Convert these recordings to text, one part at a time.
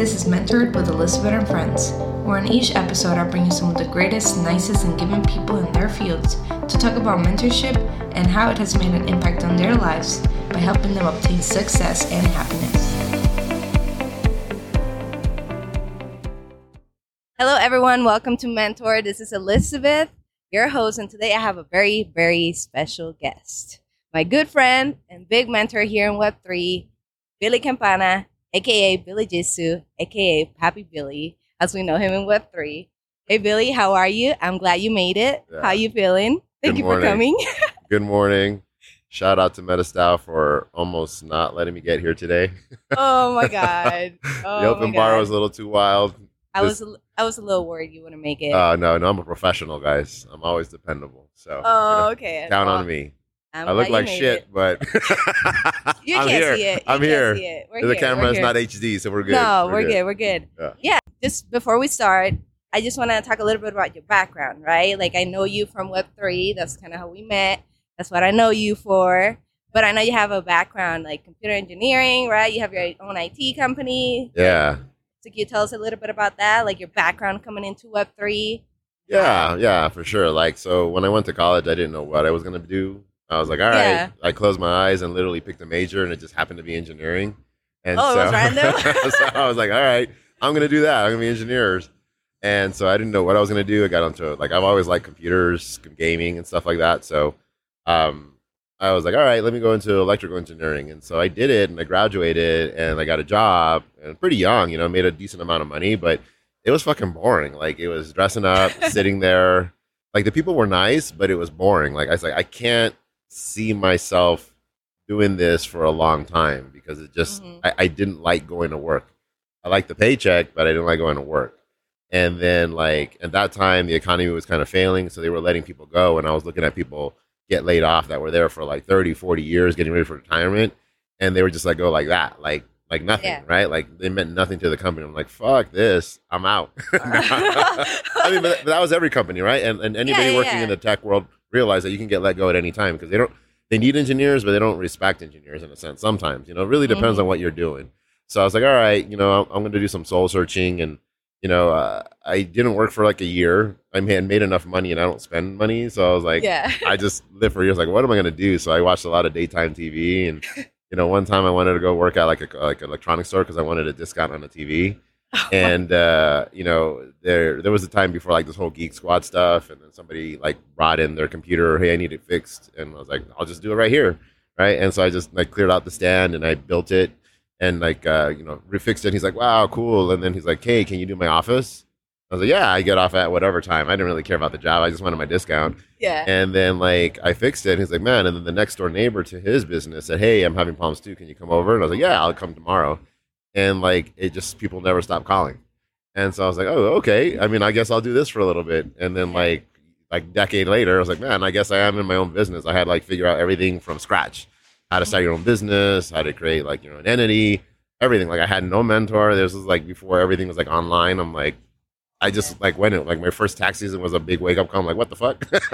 This is Mentored with Elizabeth and Friends, where in each episode I bring you some of the greatest, nicest, and giving people in their fields to talk about mentorship and how it has made an impact on their lives by helping them obtain success and happiness. Hello, everyone. Welcome to Mentor. This is Elizabeth, your host, and today I have a very, very special guest. My good friend and big mentor here in Web3, Billy Campana, aka Billy Jitsu, aka Pappy Billy, as we know him in Web3. Hey Billy, how are you? I'm glad you made it. Yeah. How you feeling? Thank Good you morning. for coming. Good morning. Shout out to MetaStyle for almost not letting me get here today. oh my god. Oh the open bar was a little too wild. I was a, I was a little worried you wouldn't make it. Uh, no, no, I'm a professional, guys. I'm always dependable. So oh, you know, okay. count Well, on me. I'm I look like shit, it. but You I'm can't here. see it. You I'm here. it. The here. camera We're is here. not HD, so we're good. No, we're, good. We're good. Yeah. Yeah. Just before we start, I just want to talk a little bit about your background, right? Like I know you from Web3. That's kind of how we met. That's what I know you for. But I know you have a background like computer engineering, right? You have your own IT company. Yeah. So can you tell us a little bit about that, like your background coming into Web3? Yeah, yeah, for sure. Like, so when I went to college, I didn't know what I was going to do. I was like, all right. Yeah. I closed my eyes and literally picked a major, and it just happened to be engineering. And Oh, it so, was random? so I was like, all right, I'm going to do that. I'm going to be engineers. And so I didn't know what I was going to do. I got onto like, I've always liked computers, gaming, and stuff like that. So um, I was like, all right, let me go into electrical engineering. And so I did it, and I graduated, and I got a job, and pretty young, you know, made a decent amount of money, but it was fucking boring. Like it was dressing up, sitting there. Like the people were nice, but it was boring. Like I was like, I can't see myself doing this for a long time because it just Mhm. I, I didn't like going to work. I liked the paycheck, but I didn't like going to work. And then like at that time the economy was kind of failing, so they were letting people go and I was looking at people get laid off that were there for like 30, 40 years getting ready for retirement and they were just like go like that, like like nothing, Yeah. right? Like they meant nothing to the company. I'm like, fuck this, I'm out. I mean, but that, was every company, right? And and anybody yeah, working yeah. in the tech world realize that you can get let go at any time because they don't they need engineers, but they don't respect engineers in a sense. Sometimes, you know, it really depends Mhm. on what you're doing. So I was like, all right, you know, I'm, I'm going to do some soul searching, and you know, uh, I didn't work for like a year. I had made enough money, and I don't spend money, so I was like, yeah. I just live for years. Like, what am I going to do? So I watched a lot of daytime TV, and you know, one time I wanted to go work at like a like an electronics store because I wanted a discount on the TV. and uh, you know, there there was a time before like this whole Geek Squad stuff, and then somebody like brought in their computer. Hey, I need it fixed, and I was like, I'll just do it right here, right? And so I just like cleared out the stand and I built it, and like uh, you know, refixed it. He's like, wow, cool. And then he's like, hey, can you do my office? I was like, yeah, I get off at whatever time. I didn't really care about the job. I just wanted my discount. yeah. And then like I fixed it. And he's like, man. And then the next door neighbor to his business said, hey, I'm having problems too. Can you come over? And I was like, yeah, I'll come tomorrow. And like it just people never stop calling. And so I was like, oh, okay. I mean, I guess I'll do this for a little bit. And then like like decade later, I was like, man, I guess I am in my own business. I had like figure out everything from scratch, how to start your own business, how to create like your own entity, everything. Like I had no mentor. This was like before everything was like online. I'm like. I just like went it like my first tax season was a big wake up call. I'm like, what the fuck? You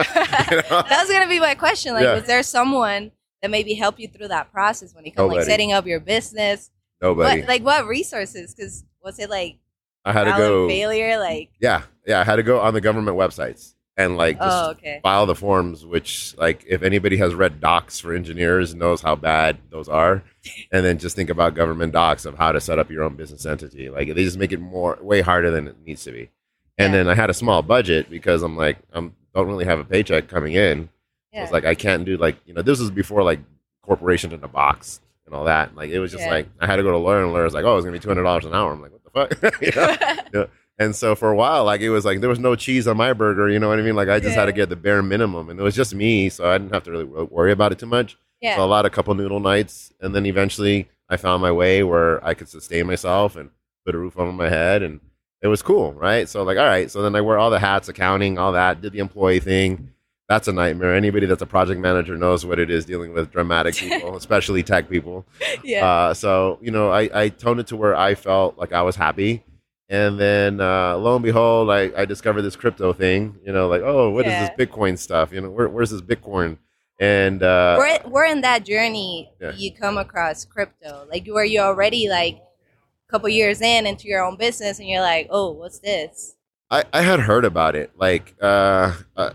know? that was gonna be my question. Like, Yeah. was there someone that maybe helped you through that process when it comes like setting up your business? Nobody. What like what resources? Because was it like I had to go. failure? Like, Yeah, yeah. I had to go on the government websites and like just oh, okay, file the forms. Which, like, if anybody has read docs for engineers, knows how bad those are. And then just think about government docs of how to set up your own business entity. Like, they just make it more way harder than it needs to be. And Yeah. then I had a small budget because I'm like, I don't really have a paycheck coming in. Yeah, it's like I can't do like you know this was before like corporation in a box and all that. Like it was just Yeah. like I had to go to lawyer and lawyer's like, oh, it's gonna be two hundred dollars an hour. I'm like, what the fuck? You know? And so for a while, like it was like there was no cheese on my burger. You know what I mean? Like I just had to get the bare minimum, and it was just me, so I didn't have to really worry about it too much. yeah, So a lot of couple noodle nights, and then eventually I found my way where I could sustain myself and put a roof over my head, and it was cool, right? So like, all right, so then I wear all the hats, accounting, all that, did the employee thing. That's a nightmare. Anybody that's a project manager knows what it is dealing with dramatic people, especially tech people. yeah, Uh, so you know, I, I toned it to where I felt like I was happy, and then uh, lo and behold, I, I discovered this crypto thing. You know, like oh, what is Yeah. this Bitcoin stuff? You know, where, where's this Bitcoin? And uh, we're we're in that journey. Yeah. You come across crypto, like where you already like a couple years in into your own business and you're like, oh, what's this? I, I had heard about it. Like uh, a,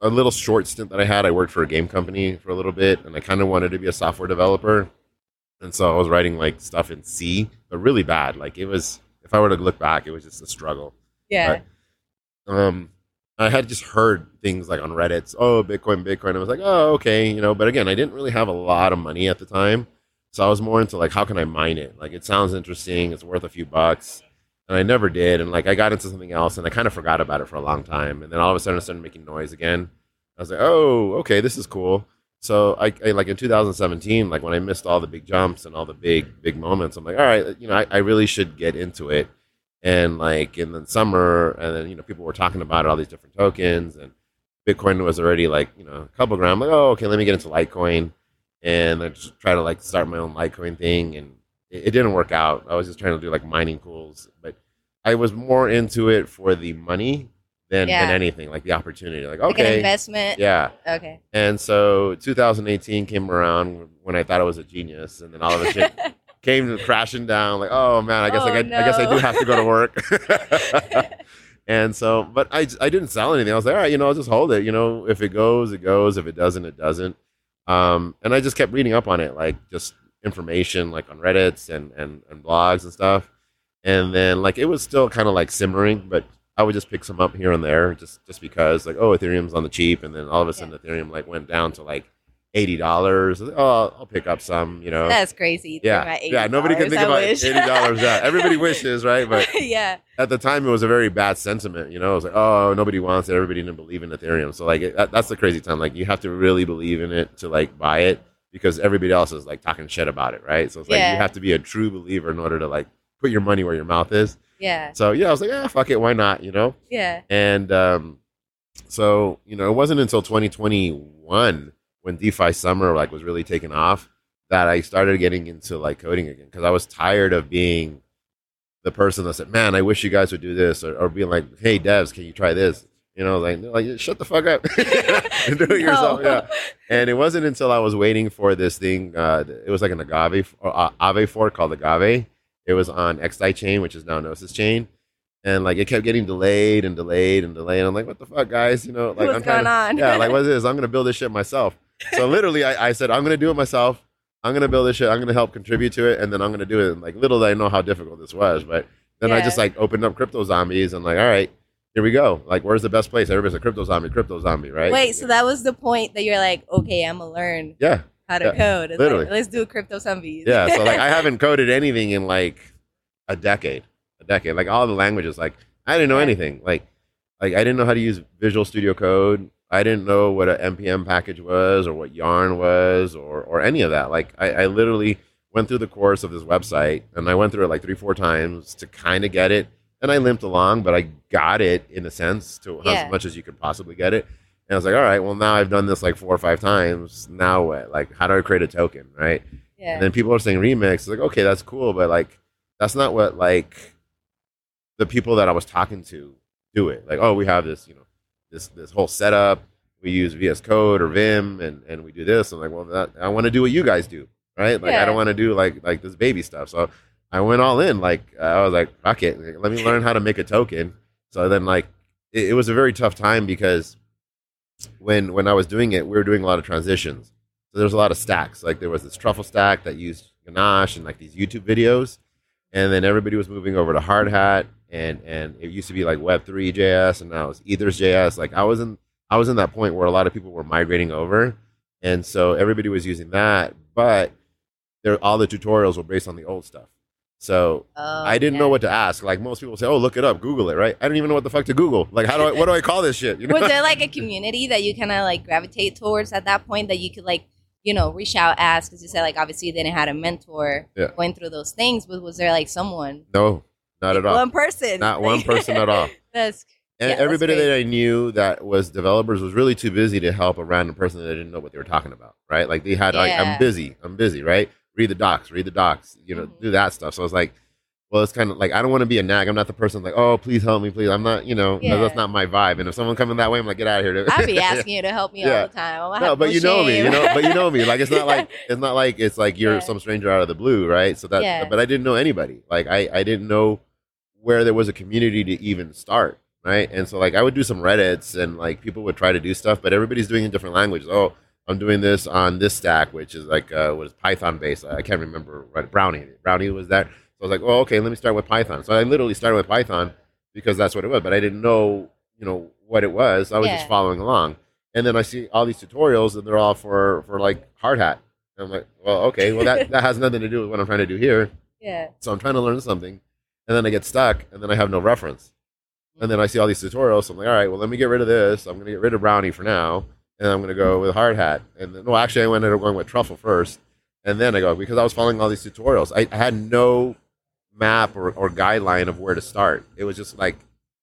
a little short stint that I had, I worked for a game company for a little bit, and I kind of wanted to be a software developer. And so I was writing like stuff in C, but really bad. Like it was, if I were to look back, it was just a struggle. Yeah. But, um, I had just heard things like on Reddit, oh, Bitcoin, Bitcoin. I was like, oh, okay, you know. But again, I didn't really have a lot of money at the time, so I was more into like, how can I mine it? Like, it sounds interesting. It's worth a few bucks, and I never did. And like, I got into something else, and I kind of forgot about it for a long time. And then all of a sudden, I started making noise again. I was like, oh, okay, this is cool. So I, I like in 2017, like when I missed all the big jumps and all the big big moments, I'm like, all right, you know, I, I really should get into it and like in the summer and then you know people were talking about all these different tokens and bitcoin was already like you know a couple grand I'm like oh okay let me get into litecoin and i just try to like start my own litecoin thing and it, it, didn't work out i was just trying to do like mining pools but i was more into it for the money than, yeah. than anything like the opportunity like okay like investment yeah okay and so 2018 came around when i thought i was a genius and then all of a sudden came crashing down. Like, oh man, I guess oh, I, no. I guess I do have to go to work. and so, but I I didn't sell anything. I was like, all right, you know, I'll just hold it. You know, if it goes, it goes. If it doesn't, it doesn't. Um, and I just kept reading up on it, like just information, like on Reddit's and and, and blogs and stuff. And then like it was still kind of like simmering, but I would just pick some up here and there, just just because like oh Ethereum's on the cheap, and then all of a sudden yeah. Ethereum like went down to like eighty dollars. Oh, I'll pick up some. You know, that's crazy. Yeah, yeah. Nobody can think I about wish. eighty dollars. Yeah, everybody wishes, right? But yeah, at the time it was a very bad sentiment. You know, it was like, oh, nobody wants it. Everybody didn't believe in Ethereum. So like, that, that's the crazy time. Like, you have to really believe in it to like buy it because everybody else is like talking shit about it, right? So it's like yeah. you have to be a true believer in order to like put your money where your mouth is. Yeah. So yeah, I was like, yeah, fuck it, why not? You know. Yeah. And um, so you know, it wasn't until 2021 when DeFi summer like was really taking off that I started getting into like coding again because I was tired of being the person that said, "Man, I wish you guys would do this," or, or being like, "Hey, devs, can you try this?" You know, like like shut the fuck up and do it no. yourself. Yeah. And it wasn't until I was waiting for this thing. Uh, it was like an agave or uh, Aave fork called Agave. It was on XDAI chain, which is now Gnosis chain and like it kept getting delayed and delayed and delayed. And I'm like, what the fuck, guys? You know, like What's I'm to, on? yeah, like what is this? I'm gonna build this shit myself. So literally, I, I said I'm gonna do it myself. I'm gonna build this shit. I'm gonna help contribute to it, and then I'm gonna do it. And like little did I know how difficult this was, but then yeah. I just like opened up crypto zombies and like, all right, here we go. Like, where's the best place? Everybody's a crypto zombie, crypto zombie, right? Wait, so that was the point that you're like, okay, I'm gonna learn. Yeah. How to yeah, code. It's literally. Like, let's do crypto zombies. yeah. So like, I haven't coded anything in like a decade. A decade. Like all the languages. Like I didn't know anything. Like, like I didn't know how to use Visual Studio Code. I didn't know what an npm package was or what Yarn was or or any of that. Like, I, I literally went through the course of this website and I went through it like three, four times to kind of get it. And I limped along, but I got it in a sense to yeah. as much as you could possibly get it. And I was like, all right, well now I've done this like four or five times. Now what? Like, how do I create a token, right? Yeah. And then people are saying remix. It's like, okay, that's cool, but like, that's not what like the people that I was talking to do it. Like, oh, we have this, you know, this this whole setup. We use VS Code or Vim, and and we do this. I'm like, well, that, I want to do what you guys do, right? Like, yeah. I don't want to do like like this baby stuff. So I went all in. Like, I was like, fuck it, let me learn how to make a token. So then, like, it, it was a very tough time because when when I was doing it, we were doing a lot of transitions. So there's a lot of stacks. Like there was this truffle stack that used Ganache and like these YouTube videos, and then everybody was moving over to Hardhat, and and it used to be like Web three JS, and now it's Ethers JS. Like I was in I was in that point where a lot of people were migrating over, and so everybody was using that, but there all the tutorials were based on the old stuff. So oh, I didn't yeah. know what to ask. Like most people say, "Oh, look it up, Google it." Right? I don't even know what the fuck to Google. Like, how do I? What do I call this shit? You know? Was there like a community that you kind of like gravitate towards at that point that you could like, you know, reach out, ask? Because you said like obviously you didn't have a mentor yeah. going through those things, but was there like someone? No, not at all. One person. Not one person at all. that's and yeah, everybody that I knew that was developers was really too busy to help a random person that didn't know what they were talking about, right? Like they had, yeah. like, I'm busy, I'm busy, right? Read the docs, read the docs, you know, mm-hmm. do that stuff. So I was like, well, it's kind of like I don't want to be a nag. I'm not the person like, oh, please help me, please. I'm not, you know, Yeah. that's not my vibe. And if someone coming that way, I'm like, get out of here. I'd be asking you to help me Yeah. all the time. No, but you know me, you know, but you know me. Like it's not like it's not like it's like you're Yeah. some stranger out of the blue, right? So that, Yeah. but I didn't know anybody. Like I, I didn't know where there was a community to even start, right? And so like I would do some Reddits and like people would try to do stuff, but everybody's doing it in different languages. Oh, I'm doing this on this stack, which is like uh, was Python based. I can't remember. Right, Brownie, Brownie was that. So I was like, oh, okay, let me start with Python. So I literally started with Python because that's what it was, but I didn't know, you know, what it was. I was Yeah. just following along. And then I see all these tutorials, and they're all for for like hard hat. And I'm like, well, okay, well that that has nothing to do with what I'm trying to do here. yeah. So I'm trying to learn something, and then I get stuck, and then I have no reference. And then I see all these tutorials. So I'm like, all right, well, let me get rid of this. I'm going to get rid of Brownie for now, and I'm going to go with hard hat. And then, well, actually, I ended up going with truffle first, and then I go because I was following all these tutorials. I, I had no map or, or guideline of where to start. It was just like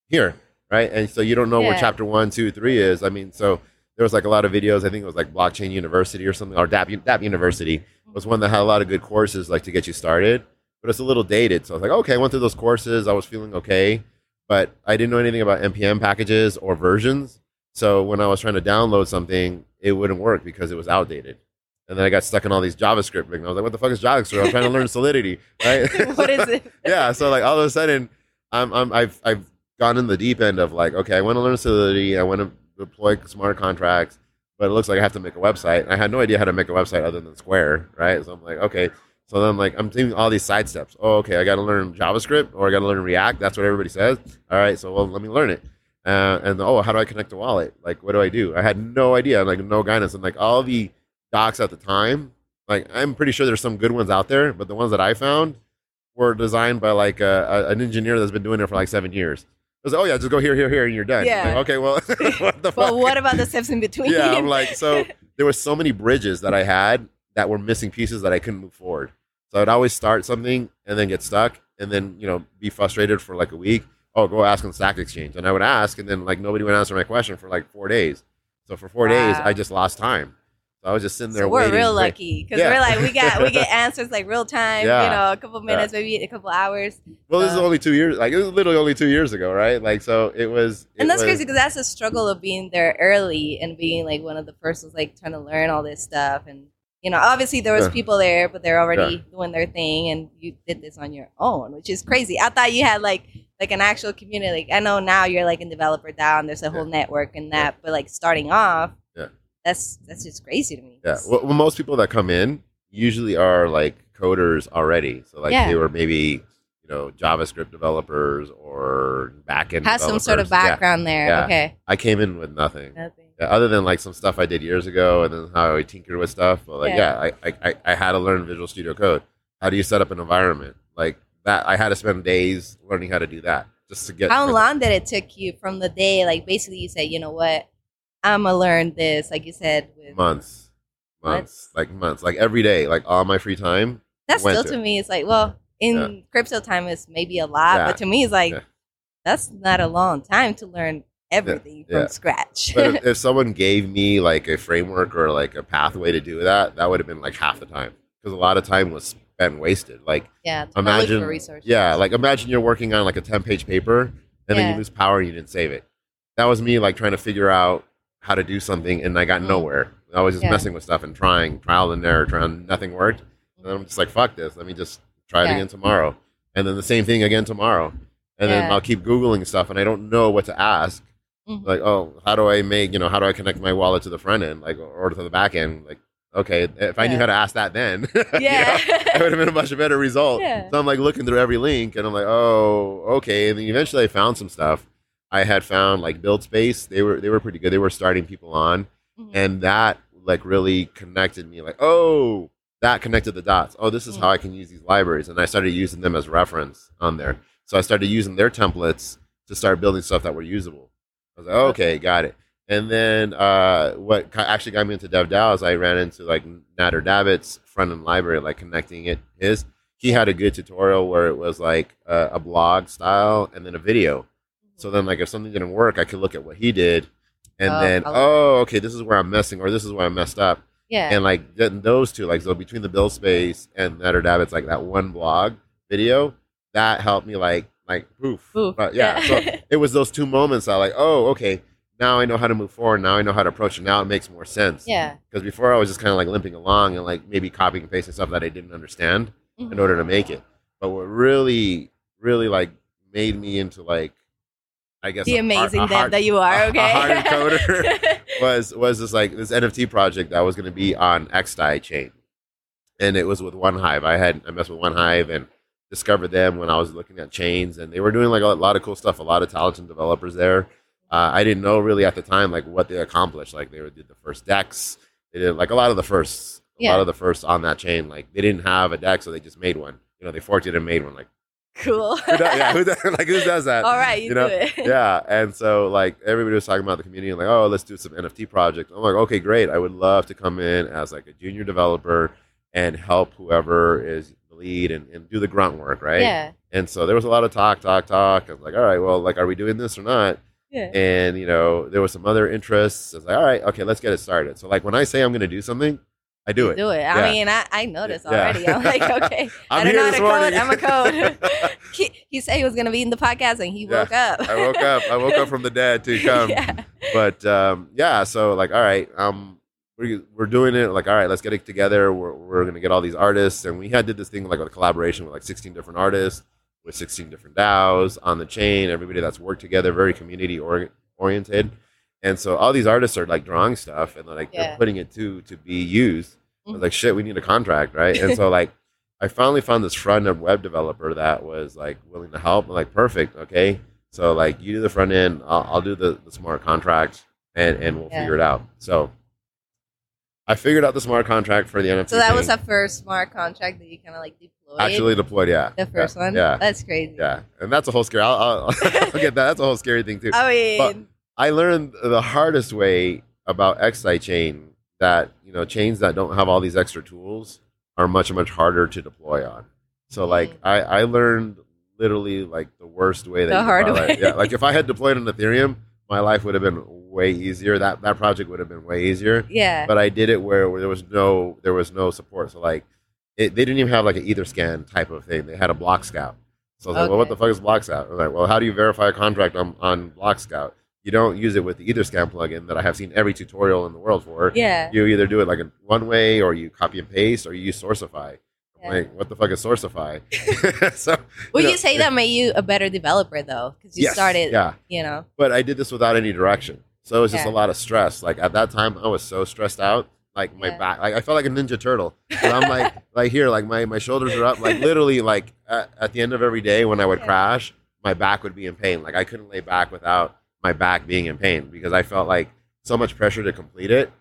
here, right? And so you don't know where chapter one, two, three is. I mean, so there was like a lot of videos. I think it was like Blockchain University or something, or Dapp, Dapp University was one that had a lot of good courses like to get you started, but it's a little dated. So I was like, okay, I went through those courses. I was feeling okay, but I didn't know anything about npm packages or versions. So when I was trying to download something, it wouldn't work because it was outdated. And then I got stuck in all these JavaScript. And I was like, what the fuck is JavaScript? I'm trying to learn Solidity, right? what is it? yeah. So like all of a sudden, I'm, I'm I've I've gone in the deep end of like, okay, I want to learn Solidity. I want to deploy smart contracts, but it looks like I have to make a website. I had no idea how to make a website other than Square, right? So I'm like, okay. So then I'm like I'm doing all these side steps. Oh, okay, I got to learn JavaScript or I got to learn React. That's what everybody says. All right, so well, let me learn it. Uh, and oh, how do I connect a wallet? Like, what do I do? I had no idea, like no guidance, and like all the docs at the time. Like, I'm pretty sure there's some good ones out there, but the ones that I found were designed by like a, a, an engineer that's been doing it for like seven years. It was like, oh yeah, just go here, here, here, and you're done. Yeah. Like, okay, well, what the fuck? Well, what about the steps in between? yeah, I'm like, so there were so many bridges that I had that were missing pieces that I couldn't move forward. So I'd always start something and then get stuck and then, you know, be frustrated for like a week. Oh, go ask on the Stack Exchange. And I would ask and then like nobody would answer my question for like four days. So for four days, I just lost time. So I was just sitting there So we're waiting. real lucky because Yeah. we're like we got we get answers like real time. Yeah. You know, a couple minutes, maybe a couple hours. Well, this is Uh, only two years. Like it was literally only two years ago, right? Like so, it was. And that's was- crazy because that's the struggle of being there early and being like one of the first ones, like trying to learn all this stuff. And you know, obviously there was Yeah. people there, but they're already Yeah. doing their thing, and you did this on your own, which is crazy. I thought you had like like an actual community. Like I know now you're like in Developer DAO. There's a whole network and that, but like starting off, Yeah. that's that's just crazy to me. Yeah. Well, well, most people that come in usually are like coders already. So like Yeah. they were maybe you know JavaScript developers or backend. has some sort of. Yeah. background there. Yeah. Okay, I came in with nothing. nothing. Yeah, other than like some stuff I did years ago and then how I tinkered with stuff. But like, Yeah. yeah, I, I, I- had to learn Visual Studio Code. How do you set up an environment like that? I had to spend days learning how to do that just to get. How long did it take you from the day? Like basically, you said, you know what, I'm gonna learn this. Like you said, with Months, months, Months? like months, like every day, like all my free time. That's still to it. me, it's like, well, in Yeah. crypto time, it's maybe a lot, Yeah. but to me, it's like that's not a long time to learn everything Yeah. from scratch. But if, if someone gave me like a framework or like a pathway to do that, that would have been like half the time because a lot of time was spent wasted. Like yeah, to not look imagine, for resources. yeah, like imagine you're working on like a ten page paper and then you lose power and you didn't save it. That was me like trying to figure out how to do something and I got Mm. nowhere. I was just Yeah. messing with stuff and trying trial and error, trying nothing worked. And I'm just like, fuck this. Let me just try it again tomorrow. And then the same thing again tomorrow. And then I'll keep Googling stuff and I don't know what to ask. Mhm. Like, oh, how do I make, you know, how do I connect my wallet to the front end, like, or to the back end? Like, okay, if I knew how to ask that then, you know, Yeah. it would have been a much better result. Yeah. So I'm like looking through every link and I'm like, oh, okay. And then eventually I found some stuff. I had found like Buildspace. They were they were pretty good. They were starting people on, Mhm. and that like really connected me. Like, oh, that connected the dots. Oh, this is Mm. how I can use these libraries, and I started using them as reference on there. So I started using their templates to start building stuff that were usable. I was like, okay, got it. And then uh, what actually got me into DevDAO is I ran into like Nader Dabit's front end library, like connecting it. His he had a good tutorial where it was like a, a blog style and then a video. So then, like, if something didn't work, I could look at what he did, and Oh, then, oh, okay, this is where I'm messing, or this is where I messed up, yeah, and like then those two, like, so between the Buildspace and Nader Dabit's, like that one blog video, that helped me like like poof. Poof, But yeah, yeah. so it was those two moments that like, oh, okay, now I know how to move forward. Now I know how to approach it. Now it makes more sense. yeah. Because before I was just kind of like limping along and like maybe copying and pasting stuff that I didn't understand in Mhm. order to make it. But what really, really like made me into like, I guess The amazing a that, hard- that you are. Okay. a hard coder. was was this like this NFT project that was going to be on XDAI chain, and it was with 1Hive. I had I messed with 1Hive and discovered them when I was looking at chains, and they were doing like a lot of cool stuff. A lot of talented developers there. Uh, I didn't know really at the time like what they accomplished. Like they did the first dexes. They did like a lot of the firsts. A Yeah. lot of the firsts on that chain. Like they didn't have a dex, so they just made one. You know, they forked it and made one. Like cool. who does, yeah, who does, like who does that? All right, you, you know, do it. yeah, and so like everybody was talking about the community, like, oh, let's do some NFT project. I'm like, okay, great. I would love to come in as like a junior developer and help whoever is the lead and, and do the grunt work, right? Yeah. And so there was a lot of talk, talk, talk. I was like, all right, well, like, are we doing this or not? Yeah. And you know, there was some other interests. I was like, all right, okay, let's get it started. So like when I say I'm going to do something, I do it. Do it. Yeah. I mean, I, I noticed Yeah. already. I'm like, okay. I I'm don't here know how to code. I'm a code. he, he said he was going to be in the podcast and he woke up. I woke up. I woke up from the dead to come. yeah. but um, yeah, so like, all right, um, we, we're doing it. Like, all right, let's get it together. We're, we're gonna get all these artists, and we had did this thing like a collaboration with like 16 different artists with 16 different DAOs on the chain. Everybody that's worked together, very community or- oriented, and so all these artists are like drawing stuff and like Yeah. they're putting it to to be used. Like, mm-hmm. shit, we need a contract, right? And so like. I finally found this front end web developer that was like willing to help. I'm like, perfect, okay. So like, you do the front end, I'll, I'll do the, the smart contract, and and we'll Yeah. figure it out. So I figured out the smart contract for the NFT. So that thing. was the first smart contract that you kind of like deployed. actually deployed. Yeah, the first yeah, one. Yeah, That's crazy. yeah, and that's a whole scary. I'll, I'll, I'll get that. That's a whole scary thing too. I mean, But- I learned the hardest way about XDAI chain that you know chains that don't have all these extra tools are much much harder to deploy on. So like Mm. I I learned literally like the worst way that The hard way. Yeah, like if I had deployed on Ethereum, my life would have been way easier. That that project would have been way easier. yeah. But I did it where, where there was no there was no support. So like it, they didn't even have like an Etherscan type of thing. They had a block scout. So I was like, well, what the fuck is block scout? I'm like, well, how do you verify a contract on, on block scout? You don't use it with the Etherscan plugin that I have seen every tutorial in the world for. yeah. You either do it like in one way or you copy and paste or you use Sourcify. Like, what the fuck is Sourcify? so Would you you, know, say that made you a better developer though? Because you yes, started, Yeah. you know. but I did this without any direction. So it was just Yeah. a lot of stress. Like at that time, I was so stressed out. Like my Yeah. back, like I felt like a ninja turtle. And I'm like, like here, like my, my shoulders are up. Like literally, like at, at the end of every day when I would Yeah. crash, my back would be in pain. Like I couldn't lay back without my back being in pain because I felt like so much pressure to complete it,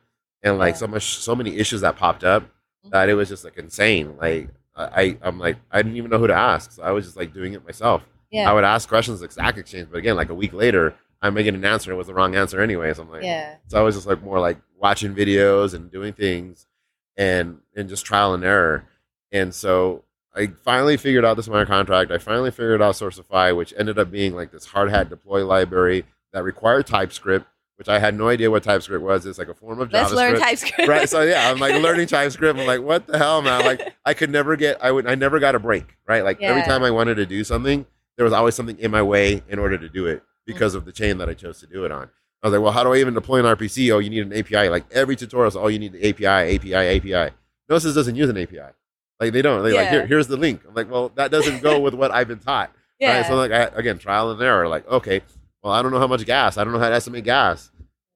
and like so much, so many issues that popped up Mm-hmm. that it was just like insane. Like I, I'm like I didn't even know who to ask, so I was just like doing it myself. Yeah. I would ask questions like Stack Exchange, but again, like a week later, I'm making an answer. It was the wrong answer anyway. So I'm like, yeah. so I was just like more like watching videos and doing things, and and just trial and error. And so I finally figured out the smart contract. I finally figured out Sourcify, which ended up being like this hard hat deploy library that required TypeScript, which I had no idea what TypeScript was. It's like a form of Let's JavaScript. Learn TypeScript. right so yeah i'm like learning typescript. I'm like what the hell man? Like i could never get i would i never got a break right? Like every time i wanted to do something there was always something in my way in order to do it because of the chain that i chose to do it on. I was like well how do i even deploy an rpc oh you need an api like every tutorial is oh you need the api api api gnosis doesn't use an api like they don't. They like here, here's the link. I'm like well that doesn't go with what i've been taught. Yeah. Right? So like I, again, trial and error. Like okay, well I don't know how much gas. I don't know how to estimate gas.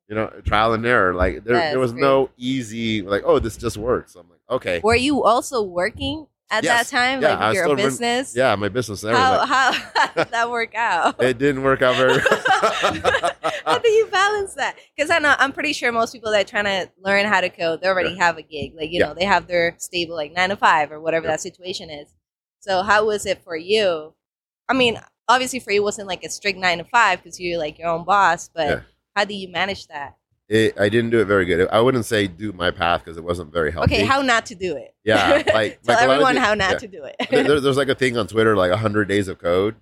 You know, trial and error. Like there, That's there was no easy like oh this just works. I'm like okay, Were you also working at Yes. that time? Yeah, like I your still run- business? yeah, my business. How, how, how did that work out? it didn't work out very. Well. how do you balance that? Because I know I'm pretty sure most people that are trying to learn how to code, they already have a gig. Like you Yeah. know, they have their stable like nine to five or whatever Yeah. that situation is. So how was it for you? I mean, obviously for you it wasn't like a strict nine to five because you're like your own boss. But Yeah. how do you manage that? it, I didn't do it very good. I wouldn't say do my path because it wasn't very healthy. Okay, how not to do it? Yeah, like- tell like a lot of everyone how not yeah. to do it. There- there- there's like a thing on Twitter like 100 days of code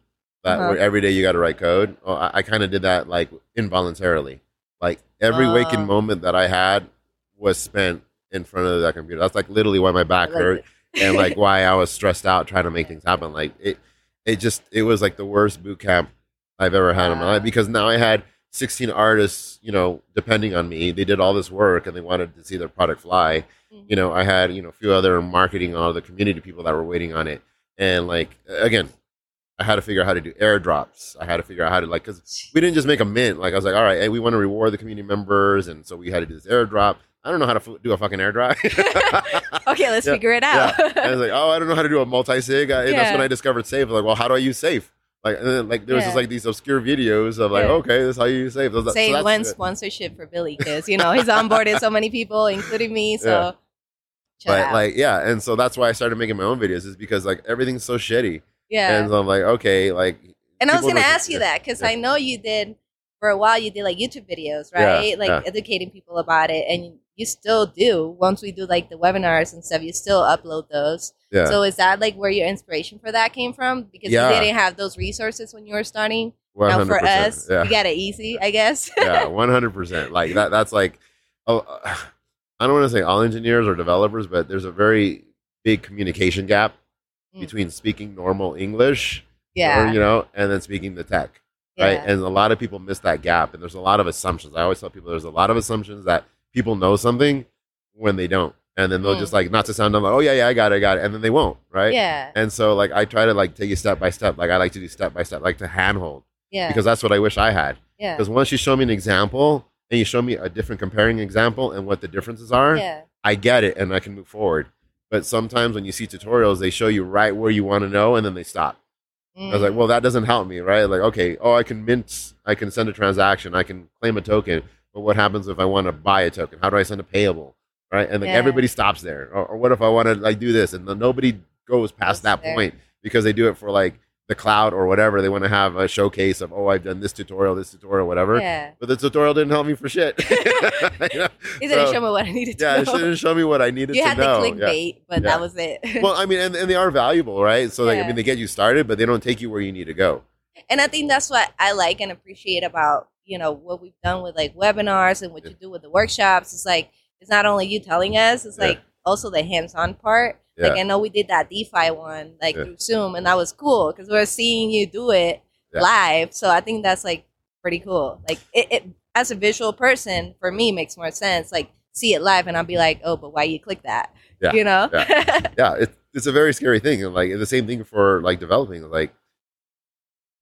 that Uh-huh. where every day you got to write code. Well, I, I kind of did that like involuntarily. Like every waking Oh. moment that I had was spent in front of that computer. That's like literally why my back Like- hurt and like why I was stressed out trying to make things happen. Like it, it just it was like the worst boot camp I've ever had in my life because now I had 16 artists, you know, depending on me. They did all this work and they wanted to see their product fly. Mhm. You know, I had, you know, a few other marketing all the community people that were waiting on it. And like again, I had to figure out how to do airdrops. I had to figure out how to like cuz we didn't just make a mint. Like I was like, all right, hey, we want to reward the community members and so we had to do this airdrop. I don't know how to f- do a fucking airdrop. okay, let's Yeah, figure it out. And I was like, oh, I don't know how to do a multi sig. That's when I discovered Safe. Like, well, how do I use Safe? Like, then, like there was Yeah. just like these obscure videos of like, Yeah. okay, this is how you use Safe. So that- so Say one sponsorship for Billy because you know he's onboarded so many people, including me. So, Yeah. But out. like, yeah, and so that's why I started making my own videos is because like everything's so shitty, yeah. and so I'm like, okay, like, And I was gonna ask you that because yeah. I know you did for a while. You did like YouTube videos, Yeah, right? like yeah. educating people about it, and you still do. Once we do like the webinars and stuff, you still upload those. yeah, So is that like where your inspiration for that came from? Because Yeah. you didn't have those resources when you were starting. one Now for us, yeah, we got it easy, I guess. yeah, one hundred percent. Like that. That's like, oh, I don't want to say all engineers or developers, but there's a very big communication gap Mm. between speaking normal English, yeah. or, you know, and then speaking the tech. right? And a lot of people miss that gap, and there's a lot of assumptions. I always tell people there's a lot of assumptions that people know something when they don't, and then they'll Mm. just like not to sound dumb, like, oh yeah, yeah, I got it, I got it, and then they won't, right? yeah. And so like I try to like take you step by step. Like I like to do step by step, like to handhold, Yeah. because that's what I wish I had. yeah. Because once you show me an example and you show me a different comparing example and what the differences are, Yeah. I get it and I can move forward. But sometimes when you see tutorials, they show you right where you want to know, and then they stop. I was like, Mm. well, that doesn't help me, right? Like, okay, oh, I can mint, I can send a transaction, I can claim a token, but what happens if I want to buy a token? How do I send a payable, right? And like Yeah. everybody stops there. Or, or what if I want to like do this, and then nobody goes past Goes that there. point because they do it for like the cloud or whatever. They want to have a showcase of, oh, I've done this tutorial, this tutorial, whatever. yeah. But the tutorial didn't help me for shit. You know? He didn't So, show me what I needed to yeah, know. it didn't show me what I needed you to had know. the Yeah clickbait, but Yeah. that was it. well, I mean, and, and they are valuable, right? So, like, I mean, they get you started, but they don't take you where you need to go. and I think that's what I like and appreciate about you know what we've done with like webinars and what Yeah. you do with the workshops. It's like it's not only you telling us; it's Yeah. like also the hands-on part. Yeah. Like I know we did that DeFi one like Yeah. through Zoom, and that was cool because we are seeing you do it Yeah. live. So I think that's like pretty cool. Like it, it as a visual person, for me, makes more sense. Like see it live, and I'll be like, oh, but why you click that? Yeah. You know? yeah, it, it's a very scary thing. And like the same thing for like developing. Like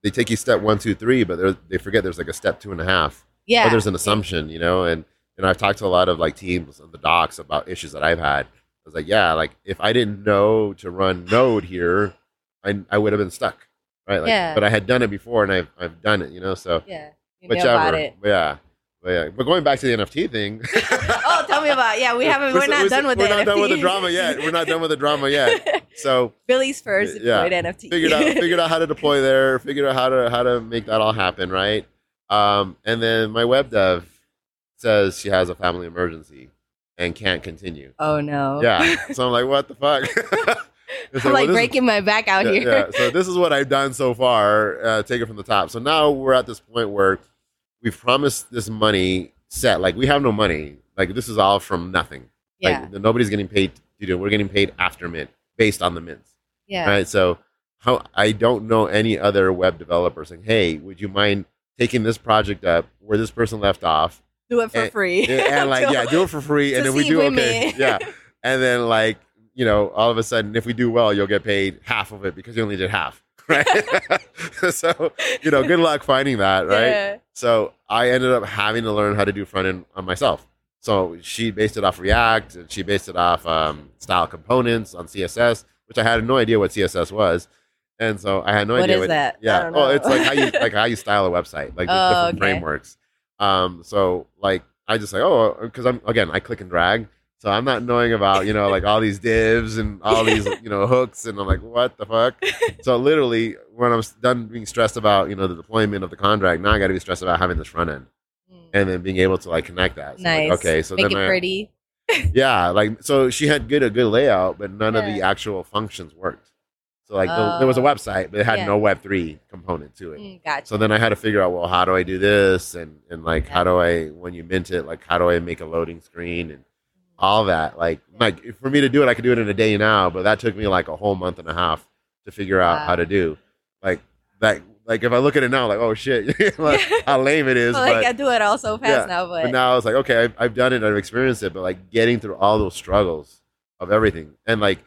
they take you step one, two, three, but they forget there's like a step two and a half. yeah. Or there's an assumption, you know. And and I've talked to a lot of like teams on the docs about issues that I've had. I was like, yeah, like if I didn't know to run Node here, I I would have been stuck, right? Like, Yeah. But I had done it before, and I've I've done it, you know. So yeah. You whichever. Yeah. But yeah, but going back to the NFT thing. oh, tell me about. Yeah, we haven't. We're, so- not done with we're the not done with the drama yet. We're not done with the drama yet. So Billy's first Yeah. deployed NFT. figured out figured out how to deploy there, figured out how to how to make that all happen, right? Um, and then my web dev says she has a family emergency and can't continue. oh no. Yeah. So I'm like, what the fuck? It's I'm well, like this is- breaking my back out yeah, here. yeah. So this is what I've done so far. Uh, take it from the top. So now we're at this point where we've promised this money set. Like we have no money. Like this is all from nothing. yeah. Like nobody's getting paid to do it. We're getting paid after mint based on the mints. yeah. Right. So how I don't know any other web developer saying, Hey, would you mind taking this project up where this person left off? Do it for and- free. And, and, like, yeah, do it for free. And then we do we okay. may. Yeah. And then like, you know, all of a sudden if we do well, you'll get paid half of it because you only did half. Right. so, you know, good luck finding that, right? Yeah. So I ended up having to learn how to do front end on myself. So she based it off React, and she based it off um, style components on CSS, which I had no idea what CSS was, and so I had no What idea is what that? Yeah, oh, it's like how you like how you style a website, like Oh, different okay. frameworks. Um, so like I just like oh, because I'm again I click and drag, so I'm not knowing about you know like all these divs and all these you know hooks, and I'm like what the fuck. so literally, when I'm done being stressed about you know the deployment of the contract, now I got to be stressed about having this front end Mm. and then being able to like connect that. So, like, nice. okay, so make then it I, pretty. yeah, like so she had good a good layout, but none of the actual functions worked. So like the, there was a Oh. website, but it had Yeah. no Web three component to it. Mm, gotcha. So then I had to figure out, well, how do I do this, and and like how do I when you mint it, like how do I make a loading screen and all that. Like like for me to do it, I could do it in a day now, but that took me like a whole month and a half to figure out Wow. how to do. like that. Like if I look at it now, like oh shit, like, how lame it is. Well, like but, I do it all so fast Yeah, now, but, but now it's like okay, I've, I've done it, I've experienced it, but like getting through all those struggles of everything, and like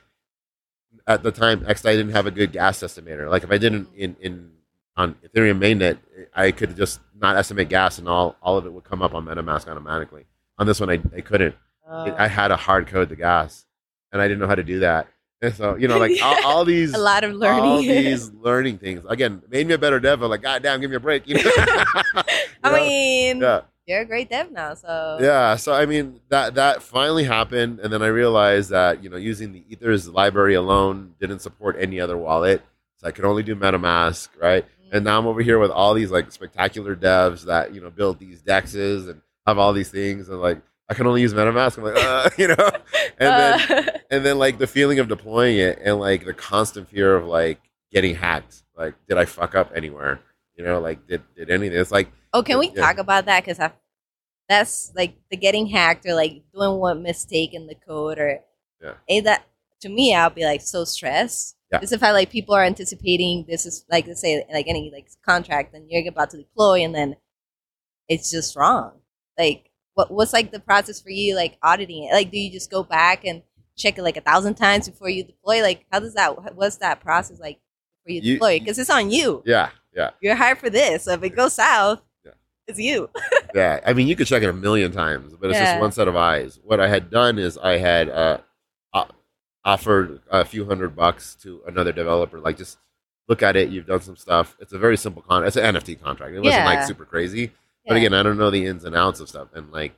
at the time, X didn't have a good gas estimator. Like if I didn't in in on Ethereum mainnet, I could just not estimate gas, and all all of it would come up on MetaMask automatically. On this one, I, I couldn't. It- oh. I had to hard code the gas, and I didn't know how to do that. And so you know, like all, all these a lot of learning. all these learning things again made me a better dev. but, Like, goddamn, give me a break. You know? I mean, yeah, you're a great dev now, so yeah. So I mean, that that finally happened, and then I realized that you know using the Ethers library alone didn't support any other wallet, so I could only do MetaMask, right? And mm. now I'm over here with all these like spectacular devs that you know build these dexes and have all these things, and like I can only use MetaMask. I'm like, uh, you know, and then Uh, and then like the feeling of deploying it and like the constant fear of like getting hacked like did i fuck up anywhere you know like did did anything it's like oh, can we Yeah. talk about that? Because that's like the getting hacked or like doing one mistake in the code or Yeah. eh, that to me, I'll be like so stressed. Yeah. It's the fact like people are anticipating this is like let's say like any like contract and you're about to deploy and then it's just wrong. Like what what's like the process for you like auditing it? Like do you just go back and check it like a thousand times before you deploy? Like how does that what's that process like before you You- deploy? Because it's on you. yeah yeah You're hired for this. So if it goes south, Yeah. it's you. yeah i mean you could check it a million times but it's Yeah. just one set of eyes what i had done is i had uh offered a few hundred bucks to another developer like just look at it you've done some stuff it's a very simple con it's an nft contract it wasn't Yeah. like super crazy But again, I don't know the ins and outs of stuff. And like,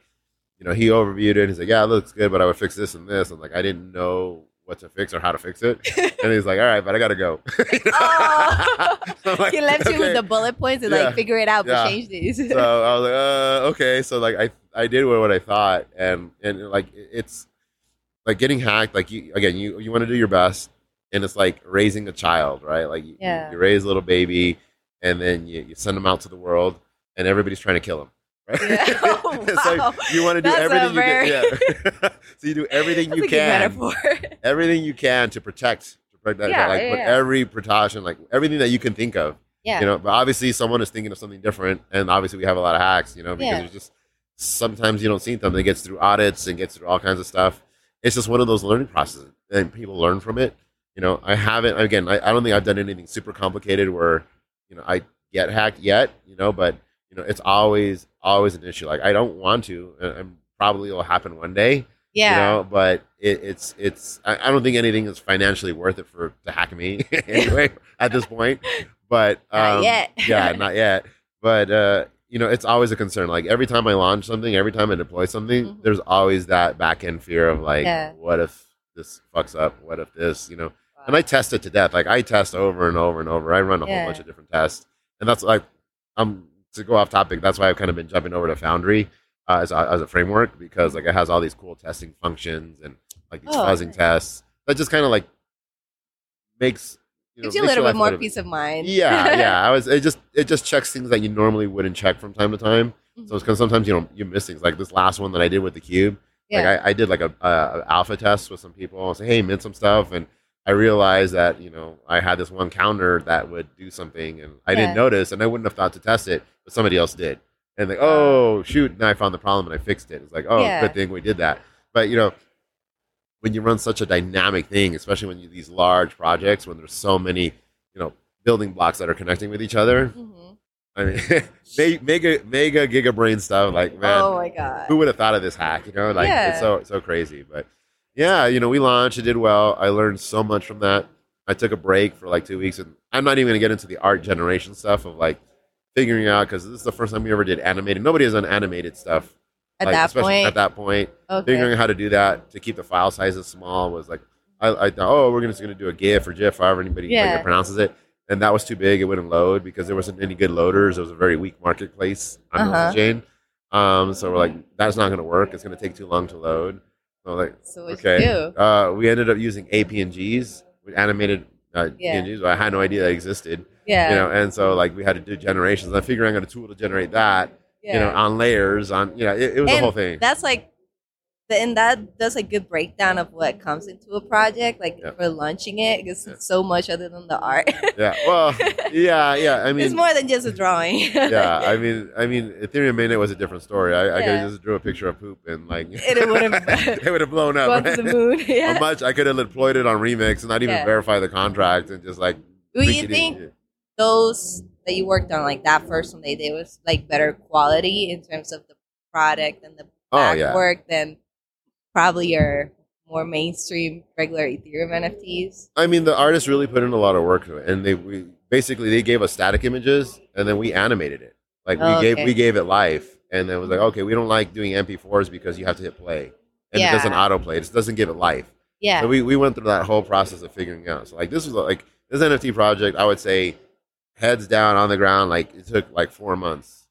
you know, he overviewed it. And he's like, "Yeah, it looks good, but I would fix this and this." And like, I didn't know what to fix or how to fix it. and he's like, "All right, but I gotta go." Oh. So like, he left you with the bullet points and Yeah. like figure it out, but change these. so I was like, uh, okay. So like, I I did what I thought, and and like it's like getting hacked. Like you again, you you want to do your best, and it's like raising a child, right? Like you, Yeah. you raise a little baby, and then you, you send them out to the world, and everybody's trying to kill him. Right? Yeah. Oh, wow. you want to do That's everything you can. Yeah. so you do everything That's you can, everything you can to protect, to protect that, Yeah, like yeah, yeah. every precaution, like everything that you can think of yeah. you know but obviously someone is thinking of something different and obviously we have a lot of hacks you know because Yeah. there's just sometimes you don't see something it gets through audits and gets through all kinds of stuff it's just one of those learning processes and people learn from it you know i haven't again i, I don't think i've done anything super complicated where you know i get hacked yet you know but you know it's always always an issue like i don't want to and, and probably will happen one day yeah. you know but it, it's it's I, I don't think anything is financially worth it for to hack me anyway at this point but Not um, yet. yeah not yet but uh you know it's always a concern like every time i launch something every time i deploy something Mhm. there's always that back end fear of like Yeah. what if this fucks up what if this you know and i test it to death like i test over and over and over i run a Yeah. whole bunch of different tests and that's like i'm to go off topic that's why i've kind of been jumping over to foundry uh, as, a, as a framework because like it has all these cool testing functions and like these Oh, fuzzing nice. tests that just kind of like makes you know, Gives you a little bit more peace of mind. yeah yeah i was it just it just checks things that you normally wouldn't check from time to time so it's because sometimes you know you miss things like this last one that i did with the cube yeah. like I, I did like a, a, alpha test with some people. I like, hey, mint some stuff, and I realized that you know I had this one counter that would do something, and I Yeah. didn't notice, and I wouldn't have thought to test it, but somebody else did, and like, oh shoot, now I found the problem and I fixed it. It's like, oh, Yeah. good thing we did that. But you know, when you run such a dynamic thing, especially when you these large projects, when there's so many, you know, building blocks that are connecting with each other. Mhm. I mean, me- mega mega giga brain stuff. Like man, oh my god. who would have thought of this hack? You know, like Yeah. it's so so crazy. But yeah, you know, we launched. It did well. I learned so much from that. I took a break for like two weeks, and I'm not even going to get into the art generation stuff of like figuring out because this is the first time we ever did animated. Nobody has done animated stuff At like, that especially point. At that point, okay. figuring out how to do that to keep the file sizes small was like I, I thought, oh, we're just going to do a GIF or GIF, however anybody like, Yeah. pronounces it. And that was too big; it wouldn't load because there wasn't any good loaders. It was a very weak marketplace on Uh-huh. uh chain. Um, so we're like, that's not going to work. It's going to take too long to load. So like, so okay. Uh, we ended up using APNGs, animated uh, Yeah. PNGs. But I had no idea that existed. Yeah. You know, and so like we had to do generations. I figured I got a tool to generate that. yeah. You know, on layers, on you know, it, it was And the whole thing. That's like and that does a good breakdown of what comes into a project, like Yeah. for launching it, because Yeah. it's so much other than the art. Yeah. Well, yeah, yeah. I mean, it's more than just a drawing. yeah. I mean, I mean, Ethereum mainnet was a different story. I, I could have just drew a picture of poop and like it would have it would have blown up. to right? the moon. Yeah. How much I could have deployed it on Remix and not even verify the contract and just like. Do you think those that you worked on, like that first one, they did was like better quality in terms of the product and the Oh back yeah. work than probably your more mainstream regular Ethereum NFTs? I mean, the artists really put in a lot of work to it, and they we basically they gave us static images, and then we animated it. Like we Oh, gave we gave it life, and then it was like, okay, we don't like doing MP4s because you have to hit play, and Yeah. it doesn't autoplay. It just doesn't give it life. Yeah. So we, we went through that whole process of figuring out. So like this was like this NFT project, I would say, heads down on the ground. Like it took like four months.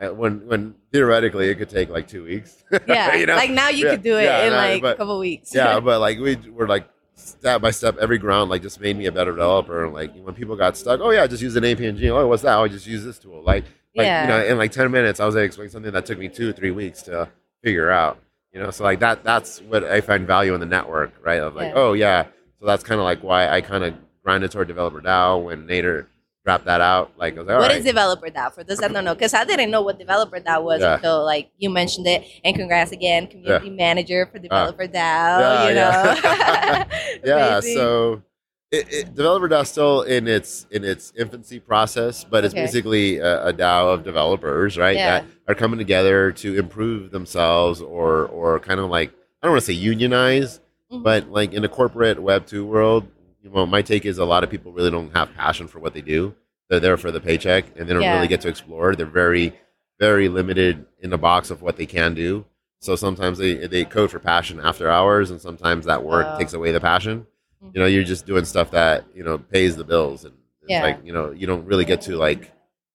Uh, When when theoretically it could take like two weeks. yeah. You know? Like now you Yeah, could do it yeah, in like but- a couple weeks. yeah, but like we were like step by step, every ground like just made me a better developer. And like when people got stuck, oh yeah, just use an APNG. Oh, what's that? Oh, just use this tool. Like like yeah. you know, in like ten minutes, I was able to explain something that took me two or three weeks to figure out. You know, so like that that's what I find value in the network, right? Of like, Yeah. oh yeah, so that's kind of like why I kind of grinded toward developer DAO when Nader dropped that out. Like I was like, What right. is developer DAO for those that don't know? Because I didn't know what developer DAO was Yeah. until like you mentioned it. And congrats again, community manager for developer DAO. Yeah, you know, yeah so it, it, developer DAO is still in its in its infancy process, but it's basically a, a DAO of developers, right? Yeah. That are coming together to improve themselves, or or kind of like I don't want to say unionize, Mhm. but like in the corporate Web two world, you know, my take is a lot of people really don't have passion for what they do. They're there for the paycheck, and they don't Yeah. really get to explore. They're very very limited in the box of what they can do. So sometimes they, they code for passion after hours, and sometimes that work Oh. takes away the passion. Mhm. You know, you're just doing stuff that you know pays the bills, and it's Yeah. like you know you don't really get to like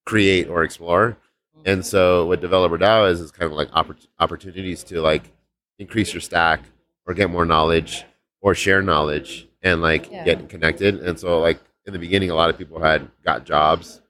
create or explore. And so what Developer DAO is is kind of like oppor- opportunities to like increase your stack or get more knowledge or share knowledge and like Yeah. get connected. And so like in the beginning, a lot of people had got jobs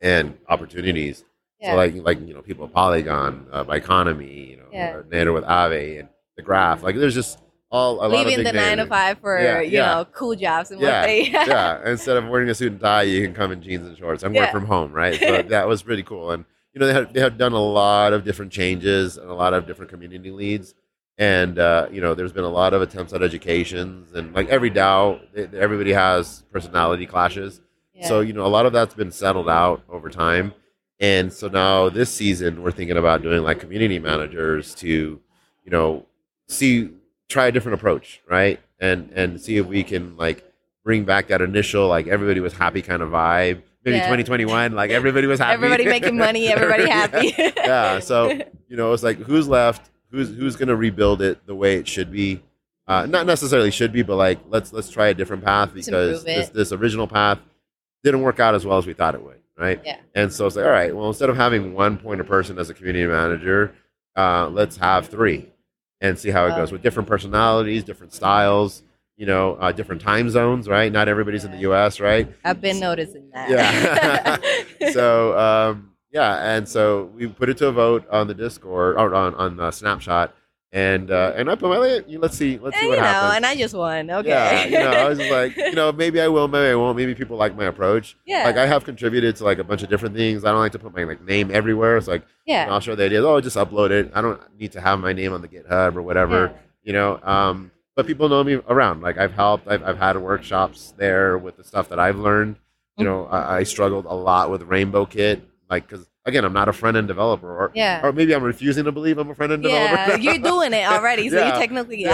and opportunities. Yeah. So like like you know people at Polygon, uh, Biconomy, you know, Yeah. or Nader with Aave and the Graph. Like there's just all a lot of leaving the nine to five for Yeah, you yeah. know cool jobs and Yeah, what they yeah. Instead of wearing a suit and tie, you can come in jeans and shorts and Yeah. work from home, right? So that was pretty cool. And you know, they had they had done a lot of different changes and a lot of different community leads. And uh, you know, there's been a lot of attempts at educations, and like every DAO, everybody has personality clashes. Yeah. So you know, a lot of that's been settled out over time. And so now this season, we're thinking about doing like community managers to, you know, see try a different approach, right? And and see if we can like bring back that initial like everybody was happy kind of vibe. Maybe Yeah. 2021, like everybody was happy. everybody making money, everybody Yeah. happy. yeah. So you know, it's like who's left? Who's who's going to rebuild it the way it should be? Uh, not necessarily should be, but like let's let's try a different path because this this original path didn't work out as well as we thought it would, right? Yeah. And so it's like, all right, well, instead of having one point of person as a community manager, uh, let's have three and see how it Oh. goes with different personalities, different styles, you know, uh, different time zones, right? Not everybody's in the U.S., right? I've been noticing that. Yeah. so um, yeah, and so we put it to a vote on the Discord or on on uh, Snapshot, and uh, and I put my let's see let's And, see you what know, happens. and I just won. Okay. Yeah, you know, I was just like, you know, maybe I will, maybe I won't. Maybe people like my approach. yeah. Like I have contributed to like a bunch of different things. I don't like to put my like name everywhere. It's like yeah. and I'll show the ideas. Oh, just upload it. I don't need to have my name on the GitHub or whatever. You know. Um, but people know me around. Like I've helped. I've I've had workshops there with the stuff that I've learned. You know, I, I struggled a lot with Rainbow Kit, like because again, I'm not a front end developer, or Yeah. or maybe I'm refusing to believe I'm a front end Yeah, developer. you're doing it already, so Yeah. you technically yeah,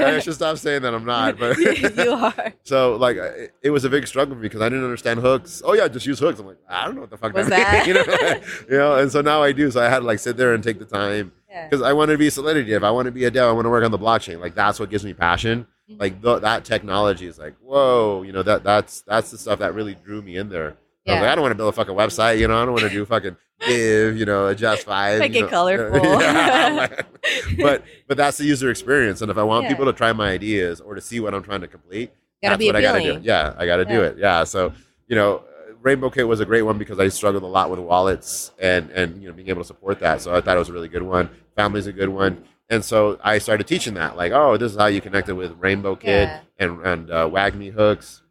are. I, I should stop saying that I'm not. But you are. So like it, it was a big struggle for me because I didn't understand hooks. Oh yeah, just use hooks. I'm like, I don't know what the fuck What's that, that? you know, you know. And so now I do. So I had to like sit there and take the time Yeah. because I want to be Solidity. If I want to be a dev, I want to work on the blockchain. Like that's what gives me passion. Mhm. Like th- that technology is like, whoa, you know that that's that's the stuff that really drew me in there. I Yeah. like, I don't want to build a fucking website. You know, I don't want to do fucking div. You know, adjust five. Make it colorful. Yeah. but but that's the user experience. And if I want Yeah. people to try my ideas or to see what I'm trying to complete, Gotta that's be what I gotta do. appealing. Yeah, I gotta do it. Yeah. So you know, Rainbow Kit was a great one because I struggled a lot with wallets and and you know being able to support that. So I thought it was a really good one. Family's a good one. And so I started teaching that, like, oh, this is how you connect it with Rainbow Kit Yeah. and and uh, wagmi hooks,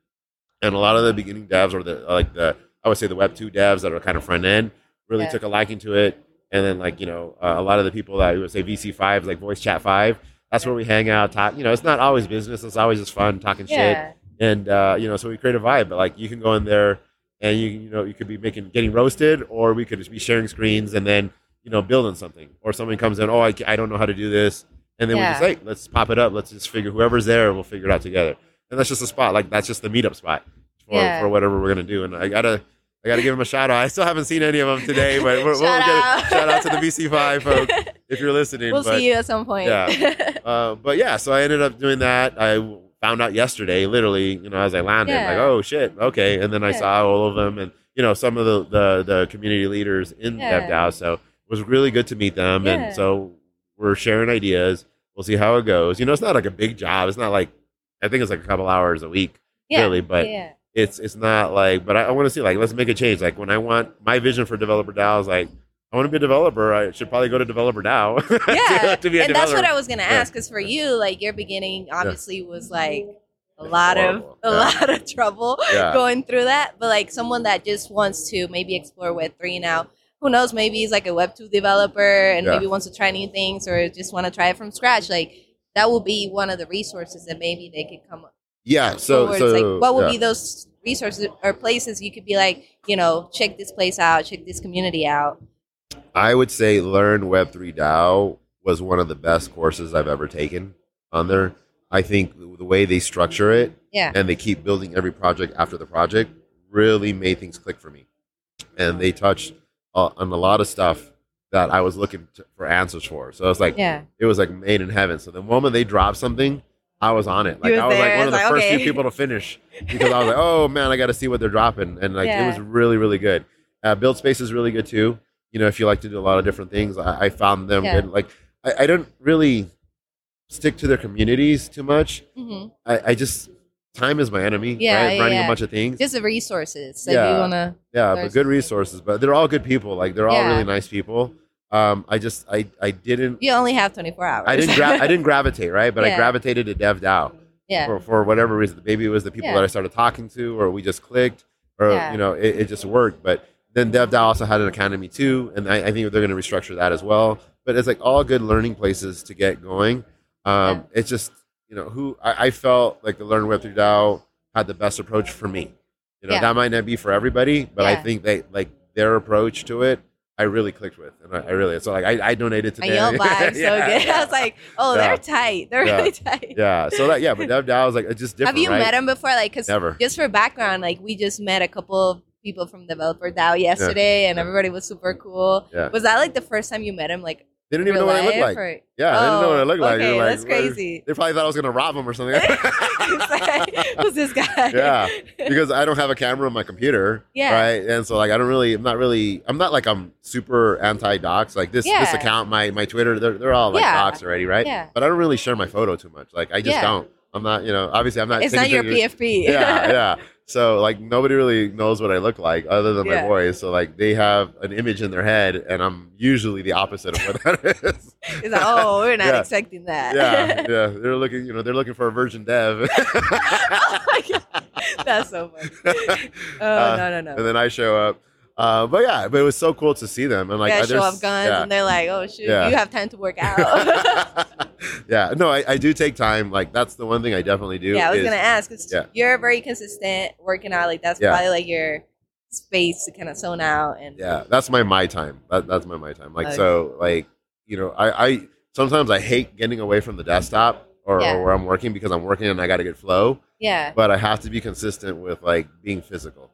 and a lot of the beginning devs or the like the I would say the Web two devs that are kind of front end really Yeah. took a liking to it, and then like you know uh, a lot of the people that would say VC five like Voice Chat five, that's where we hang out, talk. You know, it's not always business; it's always just fun talking shit, and uh, you know, so we create a vibe. But like you can go in there and you you know you could be making getting roasted, or we could just be sharing screens and then you know building something, or someone comes in, oh I, I don't know how to do this, and then Yeah. we just like let's pop it up, let's just figure whoever's there, we'll figure it out together, and that's just a spot like that's just the meetup spot for, Yeah. for whatever we're gonna do, and I gotta. I gotta give them a shout out. I still haven't seen any of them today, but we're, we'll Shout get out. shout out to the VC5 folks if you're listening. we'll but, see you at some point. Yeah. Uh, but yeah, so I ended up doing that. I found out yesterday, literally, you know, as I landed, Yeah. like, oh shit, okay. And then I saw all of them, and you know, some of the the, the community leaders in Yeah. DevDAO. So it was really good to meet them, Yeah. and so we're sharing ideas. We'll see how it goes. You know, it's not like a big job. It's not like I think it's like a couple hours a week, yeah. really. But yeah. it's it's not like. But I, I want to see like let's make a change. Like when I want my vision for Developer DAO is like. I want to be a developer. I should probably go to Developer DAO. yeah, to, to and that's what I was gonna ask. Because for you, like your beginning, obviously was like a lot Horrible. of a Yeah. lot of trouble Yeah. going through that. But like someone that just wants to maybe explore Web three now, who knows? Maybe he's like a Web two developer and Yeah. maybe wants to try new things or just want to try it from scratch. Like that will be one of the resources that maybe they could come up Yeah. So, forward. so It's like what would yeah. be those resources or places you could be like, you know, check this place out, check this community out. I would say Learn Web3 DAO was one of the best courses I've ever taken on there. I think the way they structure it Yeah. and they keep building every project after the project really made things click for me. And they touched uh, on a lot of stuff that I was looking to, for answers for. So it's like Yeah. it was like made in heaven. So the moment they dropped something, I was on it. Like was I was like there. one of the like, first okay. few people to finish because I was like, oh man, I got to see what they're dropping, and like Yeah. it was really really good. Uh, Build Space is really good too. You know, if you like to do a lot of different things, I, I found them Yeah. good. Like I, I don't really stick to their communities too much. hmm I, I just time is my enemy. Yeah, right? yeah, running yeah. a bunch of things. Just the resources. So if Yeah. you wanna Yeah, but good resources. But they're all good people. Like they're all Yeah. really nice people. Um, I just I I didn't you only have twenty four hours. I didn't gra- I didn't gravitate right, but I gravitated to DevDAO yeah. for for whatever reason. Maybe it was the people Yeah. that I started talking to, or we just clicked, or Yeah. you know it, it just worked. But then DevDAO also had an academy too, and I, I think they're going to restructure that as well. But it's like all good learning places to get going. Um, It's just you know who I, I felt like the Learn Web3 DAO had the best approach for me. You know Yeah. that might not be for everybody, but I think they like their approach to it. I really clicked with, and I, I really so like I, I donated to them. your vibe so Yeah, good. I was like, oh, Yeah. they're tight. They're Yeah. really tight. yeah. So that yeah, but DevDAO is like it's just different. Have you right? met him before? Like, cause Never. just for background, like we just met a couple of people from Developer DAO yesterday, and everybody was super cool. Yeah. Was that like the first time you met him? Like, They didn't even know what I looked like. or- Yeah, they didn't know what I Oh, looked like. They oh, okay, like, that's crazy. They probably thought I was gonna rob them or something. Who's this guy? yeah, because I don't have a camera on my computer. Yeah. Right. And so like I don't really I'm not really I'm not like I'm super anti dox. Like this this account, my my Twitter, they're they're all like Yeah. docs already, right? Yeah. But I don't really share my photo too much. Like I just Yeah. don't. I'm not, you know, obviously I'm not it's not your PFP. yeah, yeah. So like nobody really knows what I look like other than Yeah. my voice. So like they have an image in their head, and I'm usually the opposite of what that is. It's like, oh, we're not Yeah. expecting that. yeah, yeah. They're looking, you know, they're looking for a virgin dev. oh my god, that's so funny. Oh Uh, no, no, no. and then I show up. Uh, but yeah, but it was so cool to see them and like yeah, show off guns, yeah. and they're like, "Oh shoot, Yeah. you have time to work out." yeah, no, I, I do take time. Like that's the one thing I definitely do. yeah, I was is- gonna ask because yeah. you're very consistent working out. Like that's probably like your space to kind of zone out and Yeah, that's my my time. That, that's my my time. Like Okay. so, like you know, I, I sometimes I hate getting away from the desktop or, Yeah. or where I'm working because I'm working and I got to get flow. yeah, But I have to be consistent with like being physical.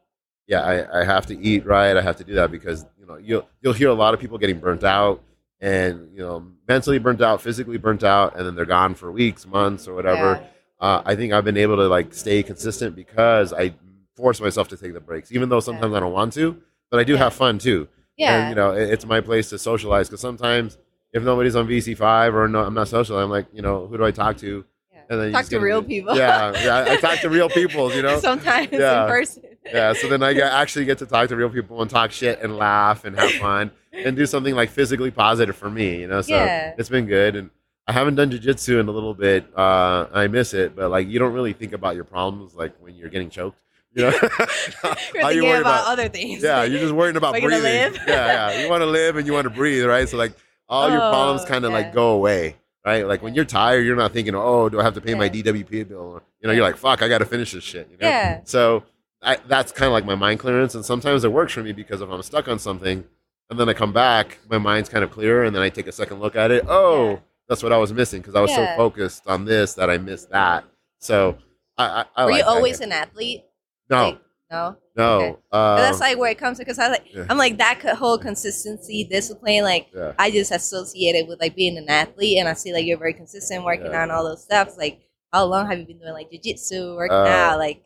Yeah, I, I have to eat right. I have to do that because you know you'll you'll hear a lot of people getting burnt out and you know mentally burnt out, physically burnt out, and then they're gone for weeks, months, or whatever. Uh, I think I've been able to like stay consistent because I force myself to take the breaks, even though sometimes I don't want to. But I do Yeah. have fun too. yeah, And you know, it- it's my place to socialize because sometimes if nobody's on VC five or no, I'm not social, I'm like, you know, who do I talk to? yeah. And then Talk to real people. Yeah, yeah, I talk to real people, you know. Sometimes Yeah. in person. Yeah, so then I get, actually get to talk to real people and talk shit and laugh and have fun and do something like physically positive for me, you know. So Yeah. it's been good, and I haven't done jujitsu in a little bit. Uh, I miss it, but like you don't really think about your problems like when you're getting choked. You know, You're thinking you worried about, about- other things. yeah, you're just worrying about breathing. yeah, yeah. You want to live and you want to breathe, right? So like all your Oh, problems kind of yeah. like go away, right? Like when you're tired, you're not thinking, oh, do I have to pay my DWP bill? You know, you're like, fuck, I got to finish this shit. You know? Yeah. So I, that's kind of like my mind clearance, and sometimes it works for me because if I'm stuck on something, and then I come back, my mind's kind of clearer, and then I take a second look at it. Oh, Yeah. that's what I was missing because I was Yeah. so focused on this that I missed that. So I, I, I Were like you always an athlete? no, Like, no. no. okay. Um, that's like where it comes to because I like yeah. I'm like that whole consistency, discipline. Like yeah. I just associate it with like being an athlete, and I see like you're very consistent working Yeah. on all those stuff. Like how long have you been doing like jujitsu, working Uh, out? Like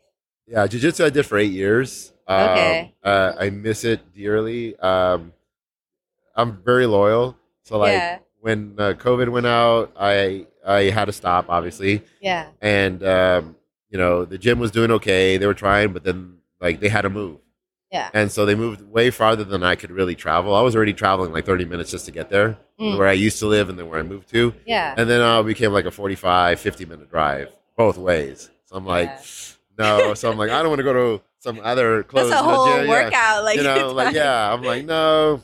Yeah, jujitsu I did for eight years. Um, Okay. Uh, I miss it dearly. Um, I'm very loyal. So like yeah, when uh, COVID went out, I I had to stop, obviously, yeah, and um, you know the gym was doing okay. They were trying, but then like they had to move, yeah. and so they moved way farther than I could really travel. I was already traveling like 30 minutes just to get there, Mm. where I used to live, and then where I moved to, Yeah. and then uh, it became like a 45, 50 minute drive both ways. So I'm like. Yeah. No, so I'm like, I don't want to go to some other clothes. That's a whole gym. Yeah, workout. Like you know, like yeah. I'm like, no,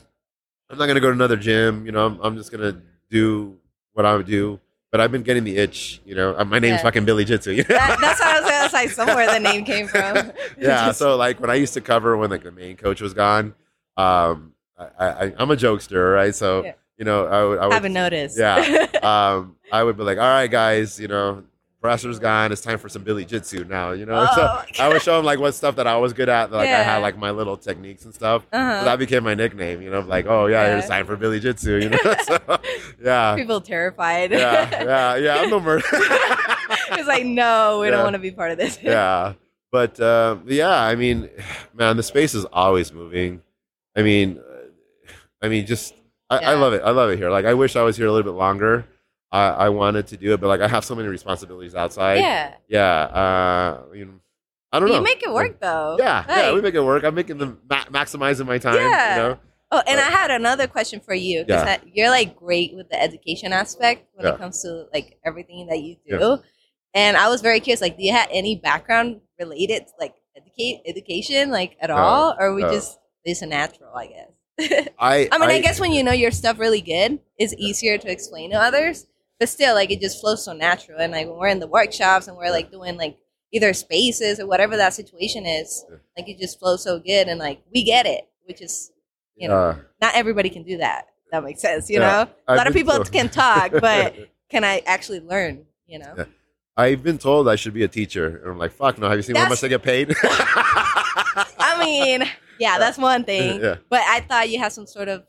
I'm not gonna go to another gym. You know, I'm, I'm just gonna do what I would do. But I've been getting the itch. You know, Uh, my name's Yeah. fucking Billy Jitsu. you know? That, that's what I was gonna say. Somewhere the name came from. yeah. Just- So like when I used to cover when like the main coach was gone, um, I, I I'm a jokester, right? So you know, I would I would haven't noticed. Yeah. um, I would be like, all right, guys, you know, pressure's gone. It's time for some Billy Jitsu now, you know? Oh, so I would show them like what stuff that I was good at. Like I had like my little techniques and stuff. Uh-huh. that became my nickname, you know, like, oh yeah, Yeah. it's time for Billy Jitsu, you know? so, yeah. People terrified. Yeah, yeah, yeah. I'm no murder. it's like, no, we Yeah. don't want to be part of this. yeah. But um, yeah, I mean, man, the space is always moving. I mean, uh, I mean, just I, I love it. I love it here. Like, I wish I was here a little bit longer. I, I wanted to do it, but like, I have so many responsibilities outside. yeah. Yeah. Uh, you know, I don't You know. make it work though. Yeah, yeah, we make it work. I'm making them ma- maximizing my time. Yeah. You know. Oh, and I had another question for you because Yeah. you're like great with the education aspect when Yeah. it comes to like everything that you do. Yeah. And I was very curious, like, do you have any background related to like educate education, like at No, all, or we no. just it's a natural, I guess. I. I mean, I, guess when you know your stuff really good, it's easier to explain to others. But still, like, it just flows so natural. And like when we're in the workshops and we're like doing like either spaces or whatever that situation is, Yeah. like it just flows so good and like we get it, which is you know uh, not everybody can do that. That makes sense, you Yeah, know. A lot of people told- can talk, but can I actually learn? You know. Yeah. I've been told I should be a teacher, and I'm like, fuck no. Have you seen how much I get paid? I mean, yeah, that's one thing. yeah. But I thought you had some sort of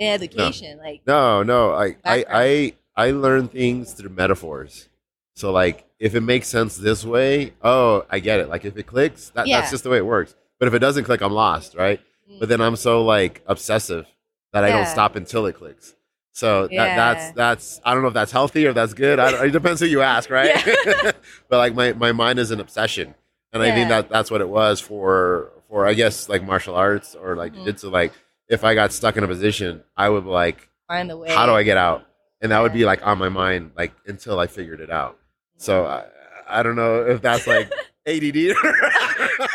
education, like No, no. I, I, Background. I, I learn things through metaphors. So like, if it makes sense this way, oh, I get it. Like if it clicks, that, Yeah. that's just the way it works. But if it doesn't click, I'm lost, right? mm, But then I'm so like obsessive that I don't stop until it clicks. So Yeah. that, that's that's I don't know if that's healthy or that's good. I, don't- it depends who you ask, right? but like my, my mind is an obsession, and I think that that's what it was for for I guess like martial arts or like Mhm. jiu-jitsu. Like if I got stuck in a position, I would like find a way. how do I get out? And that would be like on my mind like until I figured it out. So I, I don't know if that's like ADD.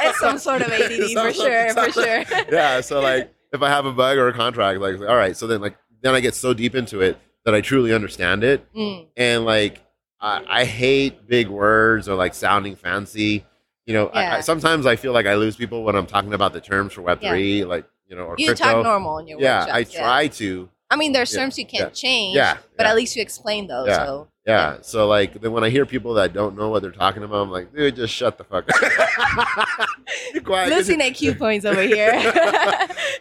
It's some sort of ADD for sure, for sure. yeah. So like if I have a bug or a contract, like all right. So then like then I get so deep into it that I truly understand it, Mm, and like I, I hate big words or like sounding fancy. You know, Yeah. I, sometimes I feel like I lose people when I'm talking about the terms for Web Yeah. three, like you know, or you crypto. talk normal in your yeah, I workshops, try to. I mean, there's Yeah, terms you can't yeah, change, yeah, but at least you explain those. Yeah. So Yeah. So like then when I hear people that don't know what they're talking about, I'm like, dude, just shut the fuck up. Be quiet. losing IQ points over here.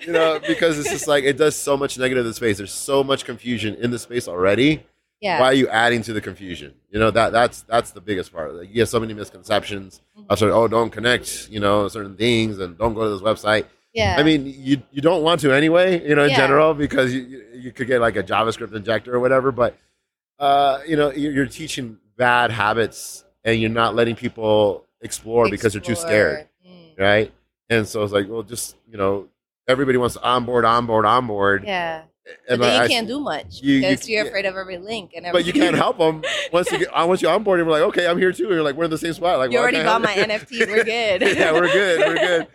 you know, because it's just like it does so much negative to the space. There's so much confusion in the space already. yeah. Why are you adding to the confusion? You know that that's that's the biggest part. Like, you have so many misconceptions. Mhm. sort of, oh, don't connect, you know, certain things, and don't go to this website. Yeah. I mean, you you don't want to anyway, you know, in Yeah. general, because you you- could get like a JavaScript injector or whatever. But uh, you know, you're, you're teaching bad habits, and you're not letting people explore, because they're too scared, Mm. right? And so it's like, well, just you know, everybody wants to onboard, onboard, onboard, Yeah. But then you I- I- can't do much you- because you, are afraid of every link and everything. but you can't help them once you get once you onboard. We're like, okay, I'm here too. And you're like, we're in the same spot. Like, You well, already can't bought my NFT. We're good. yeah, we're good. We're good.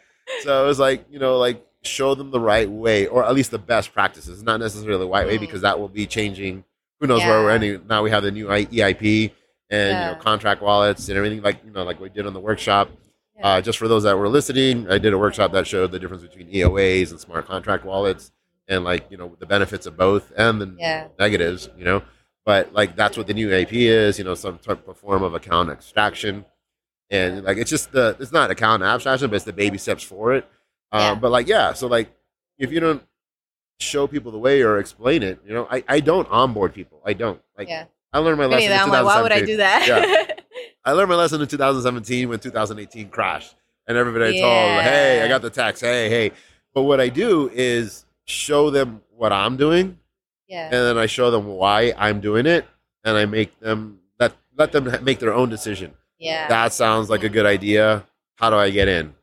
So it was like, you know, like show them the right way, or at least the best practices. Not necessarily the right way, Mm. because that will be changing. Who knows where we're ending? Now we have the new I- EIP and Yeah. you know contract wallets and everything like you know like we did on the workshop. Yeah. Uh, just for those that were listening, I did a workshop that showed the difference between EOAs and smart contract wallets, and like you know the benefits of both and the Yeah. negatives. You know, but like that's what the new AP is. You know, some type of form of account abstraction, and like it's just the it's not a account abstraction, but it's the baby steps for it. Um, Yeah. But like yeah, so like if you don't show people the way or explain it, you know, I, I don't onboard people. I don't like. Yeah. I learned my lesson. in I'm like, why would I do that? yeah. I learned my lesson in 2017 when 2018 crashed, and everybody I told, "Hey, I got the tax. Hey, hey." But what I do is show them what I'm doing, yeah. and then I show them why I'm doing it, and I make them let let them make their own decision. Yeah. That sounds like a good idea. How do I get in? And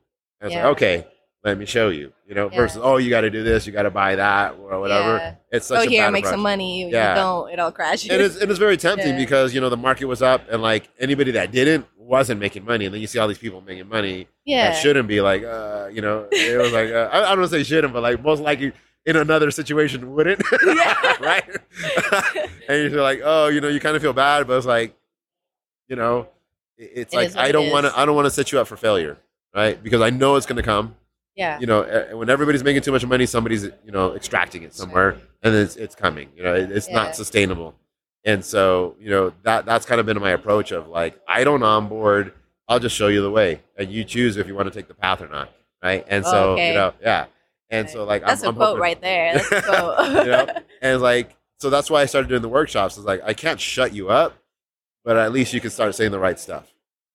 it's Yeah. like, okay, let me show you. You know, Yeah. versus oh, you got to do this, you got to buy that, or whatever. Yeah. It's such Oh, here, make some money. You Yeah. don't, it all crashes. And it's, and it's very tempting Yeah. because you know the market was up and like anybody that didn't wasn't making money, and then you see all these people making money yeah. that shouldn't be like, uh, you know, it was like uh, I, I don't want to say shouldn't, but like most likely in another situation wouldn't, Yeah. right? and you're like, oh, you know, you kind of feel bad, but it's like, you know, it- it's It like I don't want to, I don't want to set you up for failure, right? Because I know it's going to come. yeah. You know, uh, when everybody's making too much money, somebody's you know extracting it somewhere, and it's it's coming. You know, it's Yeah. not sustainable. And so, you know, that that's kind of been my approach of like, I don't onboard. I'll just show you the way, and you choose if you want to take the path or not, right? And so, Okay. you know, yeah. And so, like, That's I'm, a I'm quote right there. That's a quote. You know? And like, so that's why I started doing the workshops. Is like, I can't shut you up, but at least you can start saying the right stuff,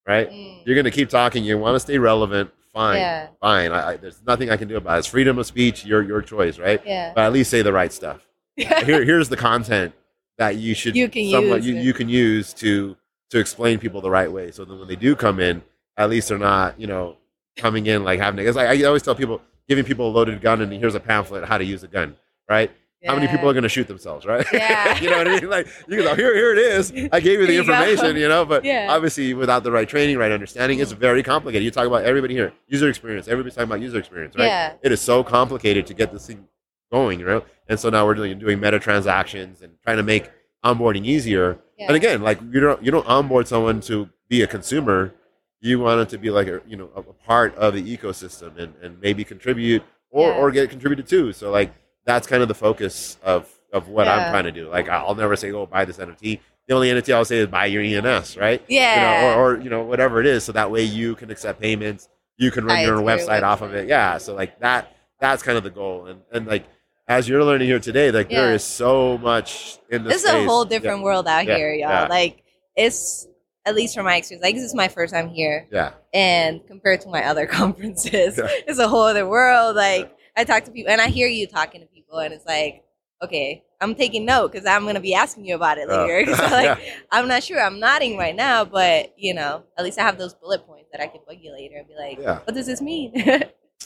right? Mm. You're gonna keep talking. You want to stay relevant. Fine, Yeah. fine. I, I, there's nothing I can do about it. It's freedom of speech. Your your choice, right? Yeah. But at least say the right stuff. Here, here's the content that you should You can somewhat- use you, you can use to to explain people the right way. So then when they do come in, at least they're not you know coming in like having. It's like I always tell people, giving people a loaded gun and here's a pamphlet how to use a gun, right? How many people are going to shoot themselves, right? Yeah. you know what I mean? Like you can go, here, here it is. I gave you the you go. information, you know, but Yeah. obviously without the right training, right understanding, it's mm. very complicated. You talk about everybody here, user experience. Everybody's talking about user experience, right? Yeah. It is so complicated to get this thing going, you know. And so now we're doing doing meta transactions and trying to make onboarding easier. Yeah. And again, like you don't you don't onboard someone to be a consumer. You want it to be like a you know a, a part of the ecosystem and, and maybe contribute or Yeah. or get contributed to. So like that's kind of the focus of of what I'm trying to do. Like I'll never say, "Oh, buy this NFT." The only NFT I'll say is buy your ENS, right? Yeah. You know, or, or you know whatever it is, so that way you can accept payments. You can run it your own website off of it. Yeah. So like that that's kind of the goal. And and like as you're learning here today, like there Yeah. is so much in this. This is a whole different world out Yeah, here, y'all. yeah. Like it's at least from my experience. Like this is my first time here, Yeah. and compared to my other conferences, Yeah. it's a whole other world. Like I talk to people, and I hear you talking to people, and it's like, okay, I'm taking note because I'm gonna be asking you about it Oh. later. so like, Yeah. I'm not sure. I'm nodding right now, but you know, at least I have those bullet points that I can bug you later and be like, Yeah. what does this mean?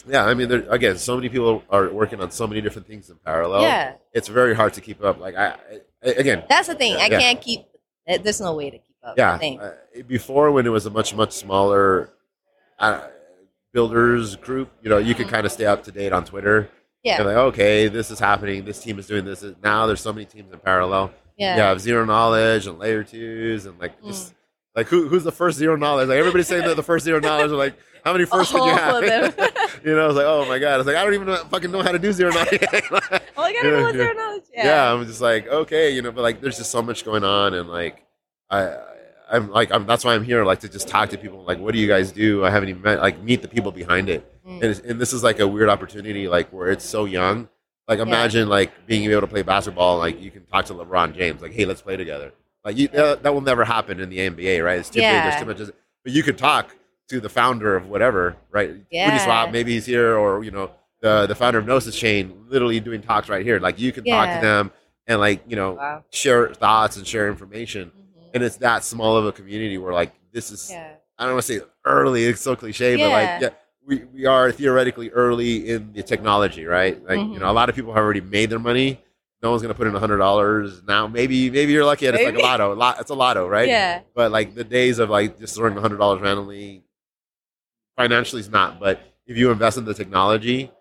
Yeah. I mean, there, again, so many people are working on so many different things in parallel. yeah, It's very hard to keep up. Like I, I again, that's the thing. I Yeah. can't keep. There's no way to keep up. yeah I uh, before when it was a much much smaller uh, builders group you know you could kind of stay up to date on twitter Yeah. and like okay this is happening this team is doing this now there's so many teams in parallel Yeah. you have zero knowledge and layer twos and like just mm. like who, who's the first zero knowledge like everybody's saying that the first zero knowledge are like how many firsts can you have you know it's like oh my god it's like i don't even know, fucking know how to do zero knowledge Oh, I gotta Yeah, know their knowledge. yeah. Yeah. I'm just like, okay, you know, but like, there's just so much going on, and like, I, I'm like, I'm that's why I'm here, like, to just talk to people, like, what do you guys do? I haven't even met, like, meet the people behind it, Mm. and it's, and this is like a weird opportunity, like, where it's so young. Like, imagine like being able to play basketball, like, you can talk to LeBron James, like, hey, let's play together. Like, you, that, that will never happen in the NBA, right? It's too big. Yeah. There's too much. But you could talk to the founder of whatever, right? Yeah. Uniswap, maybe he's here, or you know, the the founder of Gnosis Chain, literally doing talks right here. Like you can talk to them and like you know Wow. share thoughts and share information. Mhm. And it's that small of a community where like this is Yeah. I don't want to say early, it's so cliche, but like yeah, we, we are theoretically early in the technology, right? Like you Mhm. know, a lot of people have already made their money. no one's gonna put in a hundred dollars now. Maybe maybe you're lucky and it's like a lotto. Lot it's a lotto, right? Yeah. But like the days of like just throwing a hundred dollars randomly, financially is not. But if you invest in the technology,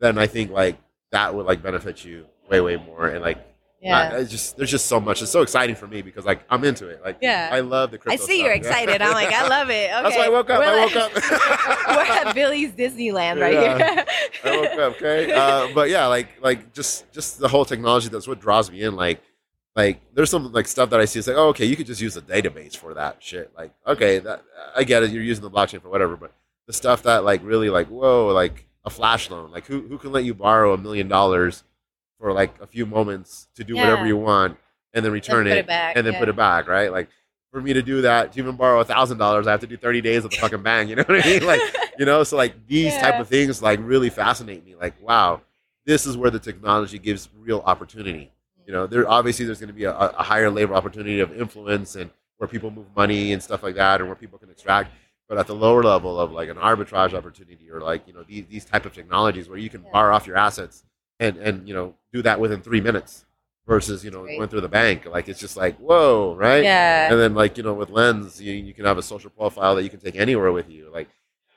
then I think like that would like benefit you way way more. And like Yeah. I- it's just there's just so much. It's so exciting for me because like I'm into it. Like Yeah. I love the I crypto. see you're excited. I'm like, I love it. Okay. That's why I woke up. We're I like- woke up. We're at Billy's Disneyland right Yeah. here. I woke up, okay. Uh, but yeah, like like just just the whole technology. That's what draws me in. Like like there's some like stuff that I see. It's like, oh, okay, you could just use a database for that shit. Like, okay, that I get it. You're using the blockchain for whatever. But the stuff that like really like whoa, like a flash loan. Like who who can let you borrow a million dollars for like a few moments to do whatever you want and then return put it, it back, and then yeah. put it back, right? Like for me to do that, to even borrow a thousand dollars, I have to do thirty days of the fucking bank. You know what I mean? Like you know, so like these type of things like really fascinate me. Like wow, this is where the technology gives real opportunity. You know, there obviously there's going to be a, a higher labor opportunity of influence and where people move money and stuff like that, and where people can extract. But at the lower level of like an arbitrage opportunity or like you know these these type of technologies where you can Yeah. borrow off your assets and and you know do that within three minutes versus you know Great. going through the bank. Like it's just like whoa, right? Yeah. And then like you know with Lens, you, you can have a social profile that you can take anywhere with you. Like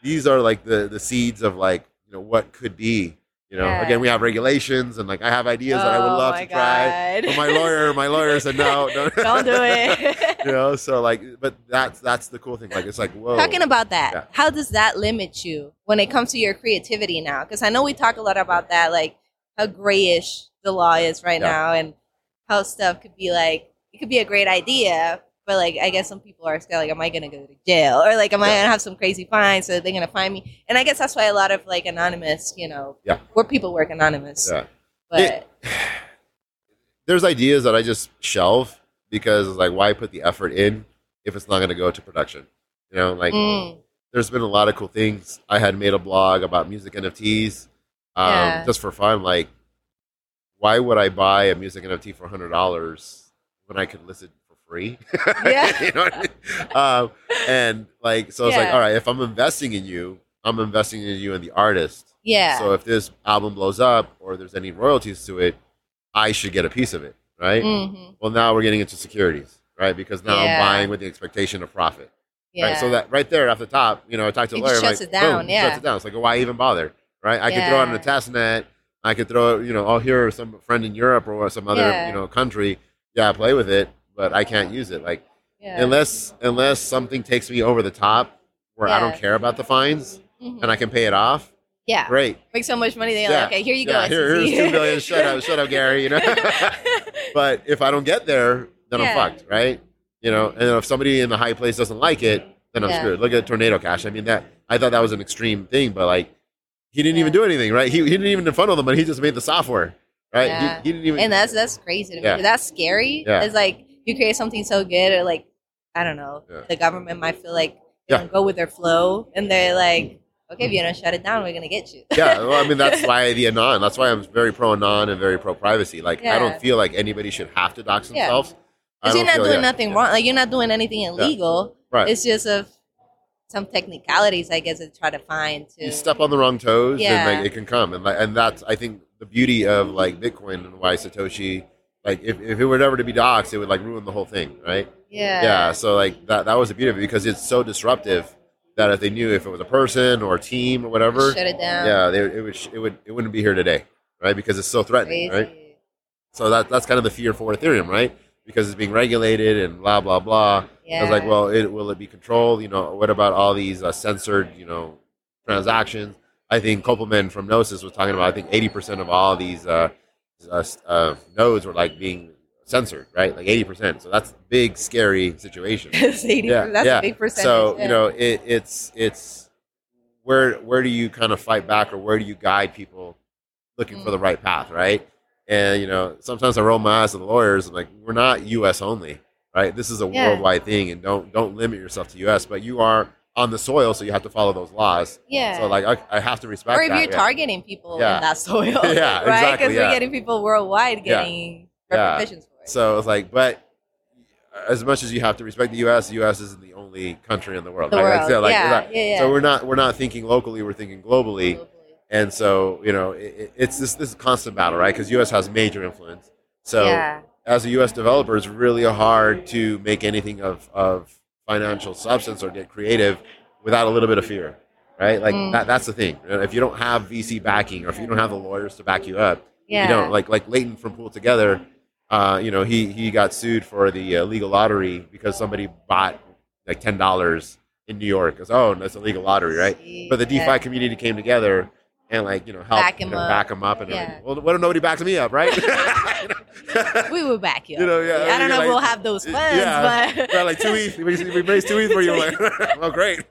these are like the the seeds of like you know what could be. You know, Yeah. again, we have regulations, and like I have ideas that I would Oh love my to try. But my lawyer, my lawyer said no, no, Don't do it. you know, so like, but that's that's the cool thing. Like, it's like whoa. Talking about that, Yeah. how does that limit you when it comes to your creativity now? Because I know we talk a lot about that, like how grayish the law is right Yeah. now, and how stuff could be like it could be a great idea, but like I guess some people are scared, like, am I gonna go to jail or like am I gonna have some crazy fine so they're gonna find me? And I guess that's why a lot of like anonymous, you know, Yeah. where people work anonymous, Yeah. but It- there's ideas that I just shelve because like why put the effort in if it's not going to go to production? You know, like Mm. there's been a lot of cool things. I had made a blog about music NFTs um, Yeah. just for fun. Like, why would I buy a music NFT for hundred dollars when I could list it for free? Yeah. you know what I mean? Um, and like, so it's like, all right, if I'm investing in you, I'm investing in you and the artist. yeah, So if this album blows up or there's any royalties to it, I should get a piece of it, right? Mhm. Well, now we're getting into securities, right? Because now Yeah. I'm buying with the expectation of profit, yeah. right? So that right there off the top, you know, I talked to a It I'm shuts like, it down, boom, yeah. shuts it down. It's like, why even bother, right? I could throw it a Yeah. test net. I could throw it, you know, oh, here are some friend in Europe or some other, Yeah. you know, country. Yeah, play with it, but I can't use it. Like yeah. unless unless something takes me over the top where I don't care about the fines Mhm. and I can pay it off, yeah, great. make so much money. They're Yeah. like, okay, here you yeah, go. here, here's two million. Shut up, shut up, Gary. You know. but if I don't get there, then Yeah. I'm fucked, right? You know. And if somebody in the high place doesn't like it, then I'm Yeah. screwed. Look at Tornado Cash. I mean, that I thought that was an extreme thing, but like, he didn't Yeah. even do anything, right? He, he didn't even funnel them, but he just made the software, right? Yeah. He, he didn't even. and that's that's crazy to me. Yeah. That's scary. Yeah. It's like you create something so good, or like I don't know, Yeah. the government might feel like they don't go with their flow, and they're like, okay, if you don't shut it down, we're gonna get you. yeah, well, I mean that's why the anon. That's why I'm very pro anon and very pro privacy. Like I don't feel like anybody should have to dox themselves. Because you're feel- doing nothing wrong. Like you're not doing anything illegal. Right. It's just of some technicalities, I guess, to try to find to. you step on the wrong toes Yeah. and like it can come and like and that's i think the beauty of like bitcoin and why satoshi like if, if it were ever to be doxxed it would like ruin the whole thing right yeah. yeah so like that that was the beauty of it because it's so disruptive that if they knew if it was a person or a team or whatever Shut it down. yeah they, it would it would it wouldn't be here today right because it's so threatening Crazy. right so that that's kind of the fear for ethereum right because it's being regulated and blah blah blah I was like, well, it, will it be controlled? You know, what about all these uh, censored, you know, transactions? I think Köppelmann from Gnosis was talking about. I think eighty percent of all these uh, uh, uh, nodes were like being censored, right? Like eighty percent. So that's a big, scary situation. 80 yeah, that's yeah. a big percentage. So yeah. you know, it, it's it's where where do you kind of fight back, or where do you guide people looking for the right path, right? And you know, sometimes I roll my eyes at the lawyers. I'm like, we're not U.S. only, right? This is a Yeah. worldwide thing, and don't don't limit yourself to U.S. But you are on the soil, so you have to follow those laws. yeah. So like, I, I have to respect or if that. you're yeah. targeting people Yeah. in that soil, Yeah, right? exactly, Because we're getting people worldwide getting repercussions for it. So it's like, but as much as you have to respect the U.S., the U.S. isn't the only country in the world. The right? Like, world, so, like, yeah, we're not- yeah, yeah. So we're not we're not thinking locally. We're thinking globally. Globally. And so, you know, it, it- it's this this constant battle, right? Because U.S. has major influence, So yeah. As a U.S. developer, it's really hard to make anything of, of financial substance or get creative without a little bit of fear, right? Like Mm. that, that's the thing. If you don't have VC backing or if you don't have the lawyers to back you up, Yeah. you don't like like Leighton from PoolTogether. Uh, you know, he he got sued for the uh, legal lottery because somebody bought like ten dollars in New York. Goes, oh, that's a legal lottery, right? But the DeFi yeah. community came together and like you know help Back you him know, up. back him up and Yeah. everything. Well, what if nobody backs me up, right? we will back you. You know, up. yeah, I don't know like- if we'll have those funds, yeah, but like two ETH. We, raised two ETH for you. Like, well, great.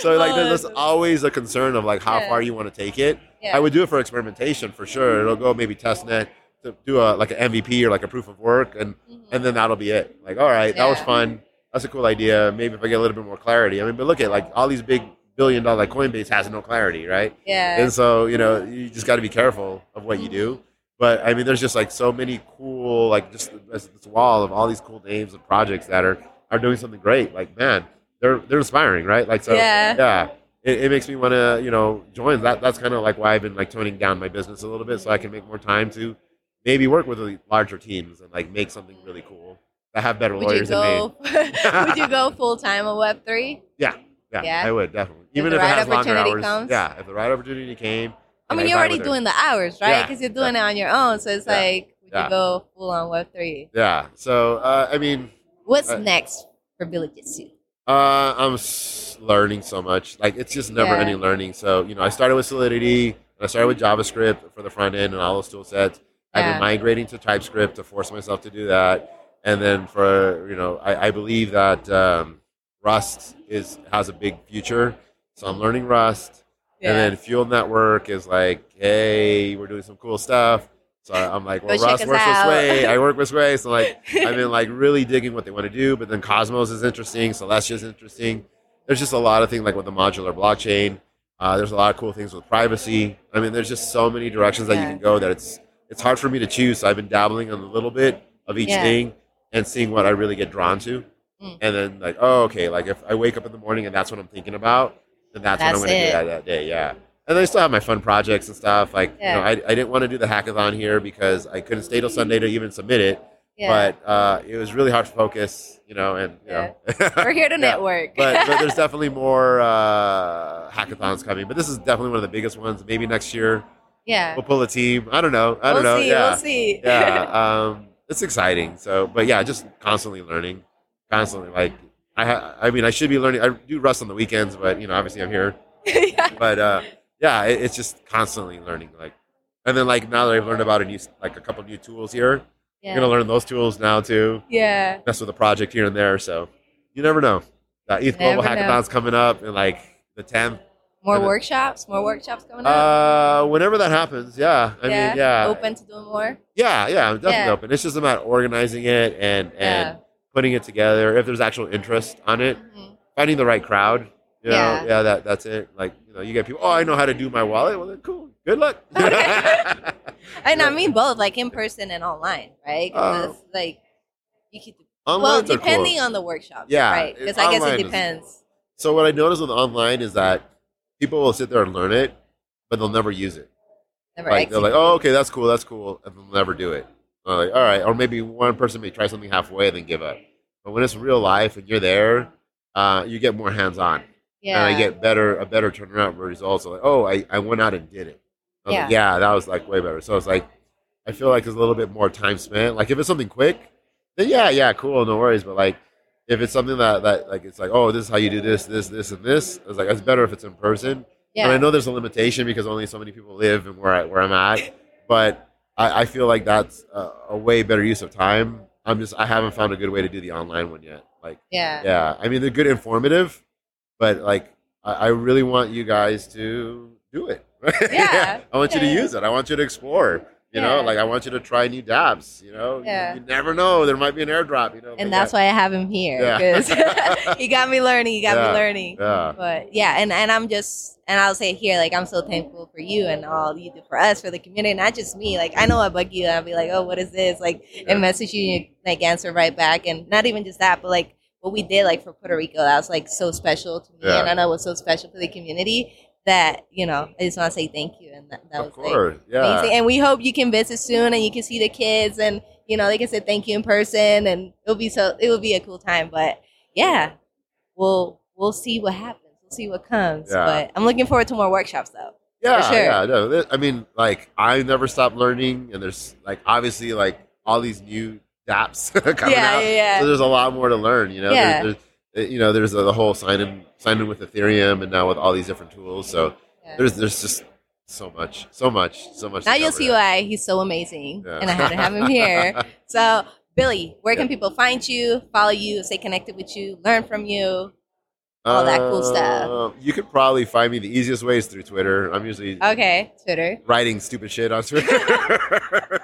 so like, there's, there's always a concern of like how Yeah. far you want to take it. yeah. I would do it for experimentation for sure. It'll go maybe testnet to do a like an MVP or like a proof of work, and Mhm. and then that'll be it. Like, all right, that was fun. That's a cool idea. Maybe if I get a little bit more clarity. I mean, but look at like all these big billion dollar like Coinbase has no clarity, right? yeah. And so, you know, you just got to be careful of what you do. Mm-hmm. But I mean, there's just like so many cool, like just this, this wall of all these cool names and projects that are are doing something great. Like, man, they're they're inspiring, right? Like, so Yeah. yeah. It, it makes me want to, you know, join. That that's kind of like why I've been like toning down my business a little bit, so I can make more time to maybe work with the larger teams and like make something really cool that have better would lawyers than me. go? would you go full time on Web three? Yeah, Yeah? I would definitely. If Even the if, it right has longer opportunity hours. comes? Yeah, if the right opportunity came. I mean, I you're already her. doing the hours, right? Yeah, Because you're doing it on your own. So it's Yeah, like, would yeah. you go full on Web three? Yeah. So uh, I mean, What's Uh, next for Billy Jitsu? uh, I'm s- learning so much. Like it's just never Yeah. ending learning. So you know, I started with Solidity. I started with JavaScript for the front end and all those tool sets. I've been migrating to TypeScript to force myself to do that. And then for you know, I, I believe that um, Rust is has a big future. So I'm learning Rust. Yeah. And then Fuel Network is like, hey, we're doing some cool stuff. So I'm like, well, Go Rust works with. Sway. I work with Sway. So like, I've been like really digging what they want to do. But then Cosmos is interesting. Celestia is interesting. There's just a lot of things like with the modular blockchain. Uh, there's a lot of cool things with privacy. I mean, there's just so many directions that you can go that it's it's hard for me to choose. So I've been dabbling in a little bit of each Yeah. thing and seeing what I really get drawn to. Mm. And then like, oh, okay, like if I wake up in the morning and that's what I'm thinking about, then that's, That's what I'm going to do that, that day. Yeah. And I still have my fun projects and stuff. Like, Yeah. you know, I, I didn't want to do the hackathon here because I couldn't stay till Sunday to even submit it. yeah. But uh, it was really hard to focus, you know, and you Yeah. know. we're here to network. but, but there's definitely more uh, hackathons coming. But this is definitely one of the biggest ones. Maybe next year yeah. we'll pull a team. I don't know. I don't we'll know. see. yeah We'll see. yeah, um, it's exciting. So, but yeah, just constantly learning, constantly. Like, I, ha- I mean, I should be learning. I do Rust on the weekends, but you know, obviously, I'm here. yeah. But uh, yeah, it, it's just constantly learning. Like, and then like now that I've learned about a new, like a couple new tools here, Yeah. I'm gonna learn those tools now too. yeah. Mess with a project here and there. So, you never know. Uh, ETH Global know. Hackathon's coming up in like the 10th. More And workshops. More workshops coming up. Uh, whenever that happens, yeah. I yeah. mean, yeah, Open to doing more. yeah, yeah. I'm definitely Yeah. open. It's just about organizing it and and. Putting it together. If there's actual interest on it, Mhm. finding the right crowd. You know, Yeah. yeah, that that's it. Like you know, you get people. Oh, I know how to do my wallet. Well, then cool. Good luck. And I mean both, like in person and online, right? Uh, like you could. Well, are cool. depending on the workshop. Yeah, Right. Because I guess it it is- depends. So what I notice with online is that people will sit there and learn it, but they'll never use it. Never Like they're like, oh, okay, that's cool, that's cool, and they'll never do it. I'm like, all right, or maybe one person may try something halfway and then give up. But when it's real life and you're there, uh, you get more hands on. yeah. and I get better a better turnaround results. So like, oh, I, I went out and did it. Was like, yeah, that was like way better. So it's like I feel like there's a little bit more time spent. Like if it's something quick, then yeah, yeah, cool, no worries. But like if it's something that, that like it's like, oh, this is how you do this, this, this, and this, it's like it's better if it's in person. yeah. And I know there's a limitation because only so many people live and where I, where I'm at, but I, I feel like that's a, a way better use of time. I'm just I haven't found a good way to do the online one yet. Like yeah. yeah, I mean they're good, informative, but like I, I really want you guys to do it. Yeah, I want you to use it. I want you to explore. You know, like I want you to try new dApps. You know, Yeah. you, you never know. There might be an airdrop. You know, And that's why I have him here Yeah. he got me learning. He got Yeah. me learning. Yeah, But yeah, and, and I'm just and I'll say here, like I'm so thankful for you and all you do for us, for the community, not just me. Like I know I bug you and I'll be like, oh, what is this? Like Yeah. and message you, and you like answer right back, and not even just that, but like what we did like for Puerto Rico, that was like so special to me, Yeah. and I know it was so special for the community. That you know I just want to say thank you and that, that of was like, yeah. amazing. And we hope you can visit soon and you can see the kids and you know they can say thank you in person and it'll be so it will be a cool time. But yeah, we'll we'll see what happens. We'll see what comes. Yeah. But I'm looking forward to more workshops though. Yeah, For sure. yeah. No, I mean, like I never stop learning, and there's like obviously like all these new dApps coming Yeah, out. yeah, yeah. So there's a lot more to learn. You know, Yeah. there's, there's, you know, there's the whole sign in sign in with Ethereum, and now with all these different tools. So Yeah. there's there's just so much, so much, so much. Now you'll see why he's so amazing, Yeah. and I had to have him here. So Billy, where can people find you, follow you, stay connected with you, learn from you? all that cool stuff. Uh, You could probably find me the easiest way is through Twitter. I'm usually Okay, Twitter. writing stupid shit on Twitter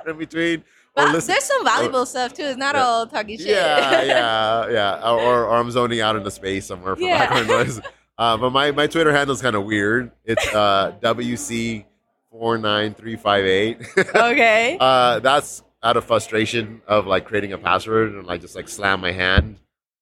in between. Or But listen- there's some valuable stuff too. It's not Yeah. all talking shit. Yeah, yeah, yeah. Or, or, or I'm zoning out into space somewhere for Yeah. background noise. Uh, but my, my Twitter handle is kind of weird. It's uh, WC49358. okay. uh, that's out of frustration of like creating a password and like just like slam my hand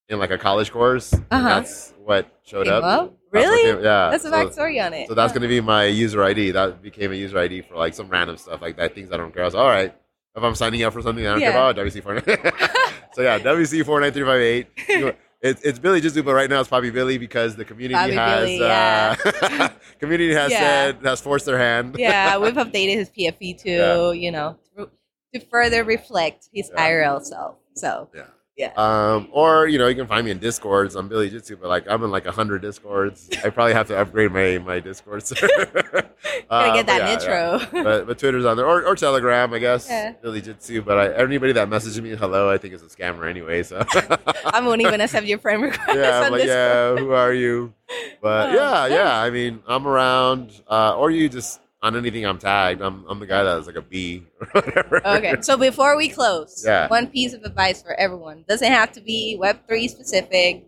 in like a college course. Uh-huh. That's what showed up. up? Really? yeah. That's a so- backstory on it. so that's Huh. going to be my user ID. That became a user ID for like some random stuff like that, things I don't care. I was all right. If I'm signing up for something I don't care about, WC4. so yeah, WC49358. It's, it's Billy Jitsu, but right now it's Poppy Billy because the community Bobby has Billy, uh, community has Yeah. said has forced their hand. yeah, we've updated his PFP to Yeah. You know, to, to further reflect his Yeah. IRL self. So Yeah. Yeah. Um, or you know, you can find me in Discords. I'm Billy Jitsu, but like I'm in like hundred Discords. I probably have to upgrade my my Discord. server. gotta Uh, get that yeah, nitro. yeah. But but Twitter's on there or, or Telegram, I guess. Yeah. Billy Jitsu. But I, anybody that messages me hello, I think is a scammer anyway. So I'm won't even accept your friend request yeah, like yeah, who are you? But Oh, yeah, yeah. I mean, I'm around. Uh, or you just on anything I'm tagged. I'm I'm the guy that's like a B or whatever. Okay, so before we close, Yeah. one piece of advice for everyone. Doesn't have to be Web3 specific.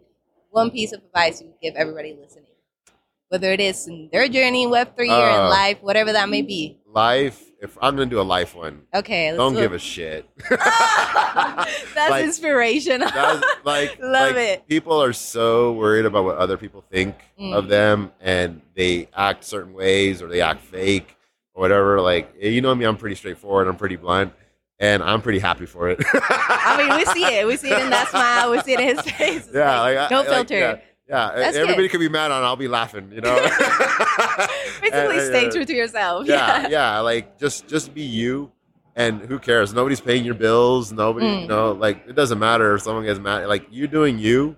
One piece of advice you give everybody listening. Whether it is in their journey in Web3 or in Uh, life, whatever that may be. Life. If I'm gonna do a life one, Okay, let's don't do give a shit. That's Like, inspirational. That's like Love like, it. People are so worried about what other people think Mm. of them, and they act certain ways or they act fake or whatever. Like you know me, I'm pretty straightforward. I'm pretty blunt, and I'm pretty happy for it. I mean, we see it. We see it in that smile. We see it in his face. It's yeah, like, like, I- no like, filter. yeah, yeah. That's everybody good. could be mad on. I'll be laughing. You know. Basically, And- stay and- true to yourself. yeah, yeah. Like just just be you, and who cares? Nobody's paying your bills. Nobody, Mm. you know, like it doesn't matter if someone gets mad. Like you doing you,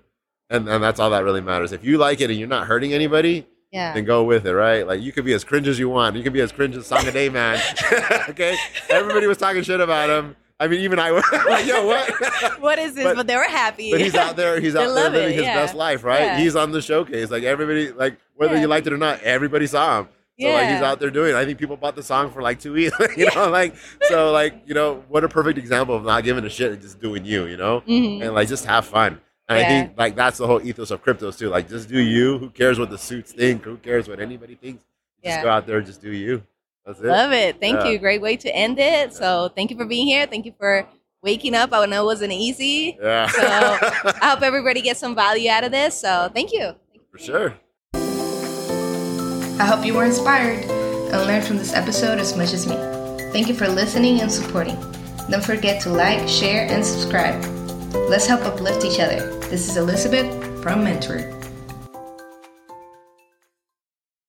and and that's all that really matters. If you like it and you're not hurting anybody, Yeah. then go with it, right? Like you could be as cringe as you want. You could be as cringe as Song a Day Man. okay, everybody was talking shit about him. I mean, even I was like, yo, what? What is this? But, But- they were happy. But he's out there. He's out there living it, his yeah. best life, right? Yeah. He's on the showcase. Like everybody, like whether Yeah. you liked it or not, everybody saw him. So like he's out there doing. it. I think people bought the song for like two weeks. You know, like so like you know what a perfect example of not giving a shit and just doing you. You know, Mhm. and like just have fun. And I think like that's the whole ethos of cryptos too. Like just do you. Who cares what the suits think? Who cares what anybody thinks? Just go out there and just do you. That's it. Love it. Thank Yeah. you. Great way to end it. So thank you for being here. Thank you for waking up. I know it wasn't easy. Yeah. So, I hope everybody gets some value out of this. So thank you. for sure. I hope you were inspired and learned from this episode as much as me. Thank you for listening and supporting. Don't forget to like, share, and subscribe. Let's help uplift each other. This is Elizabeth from Mentor.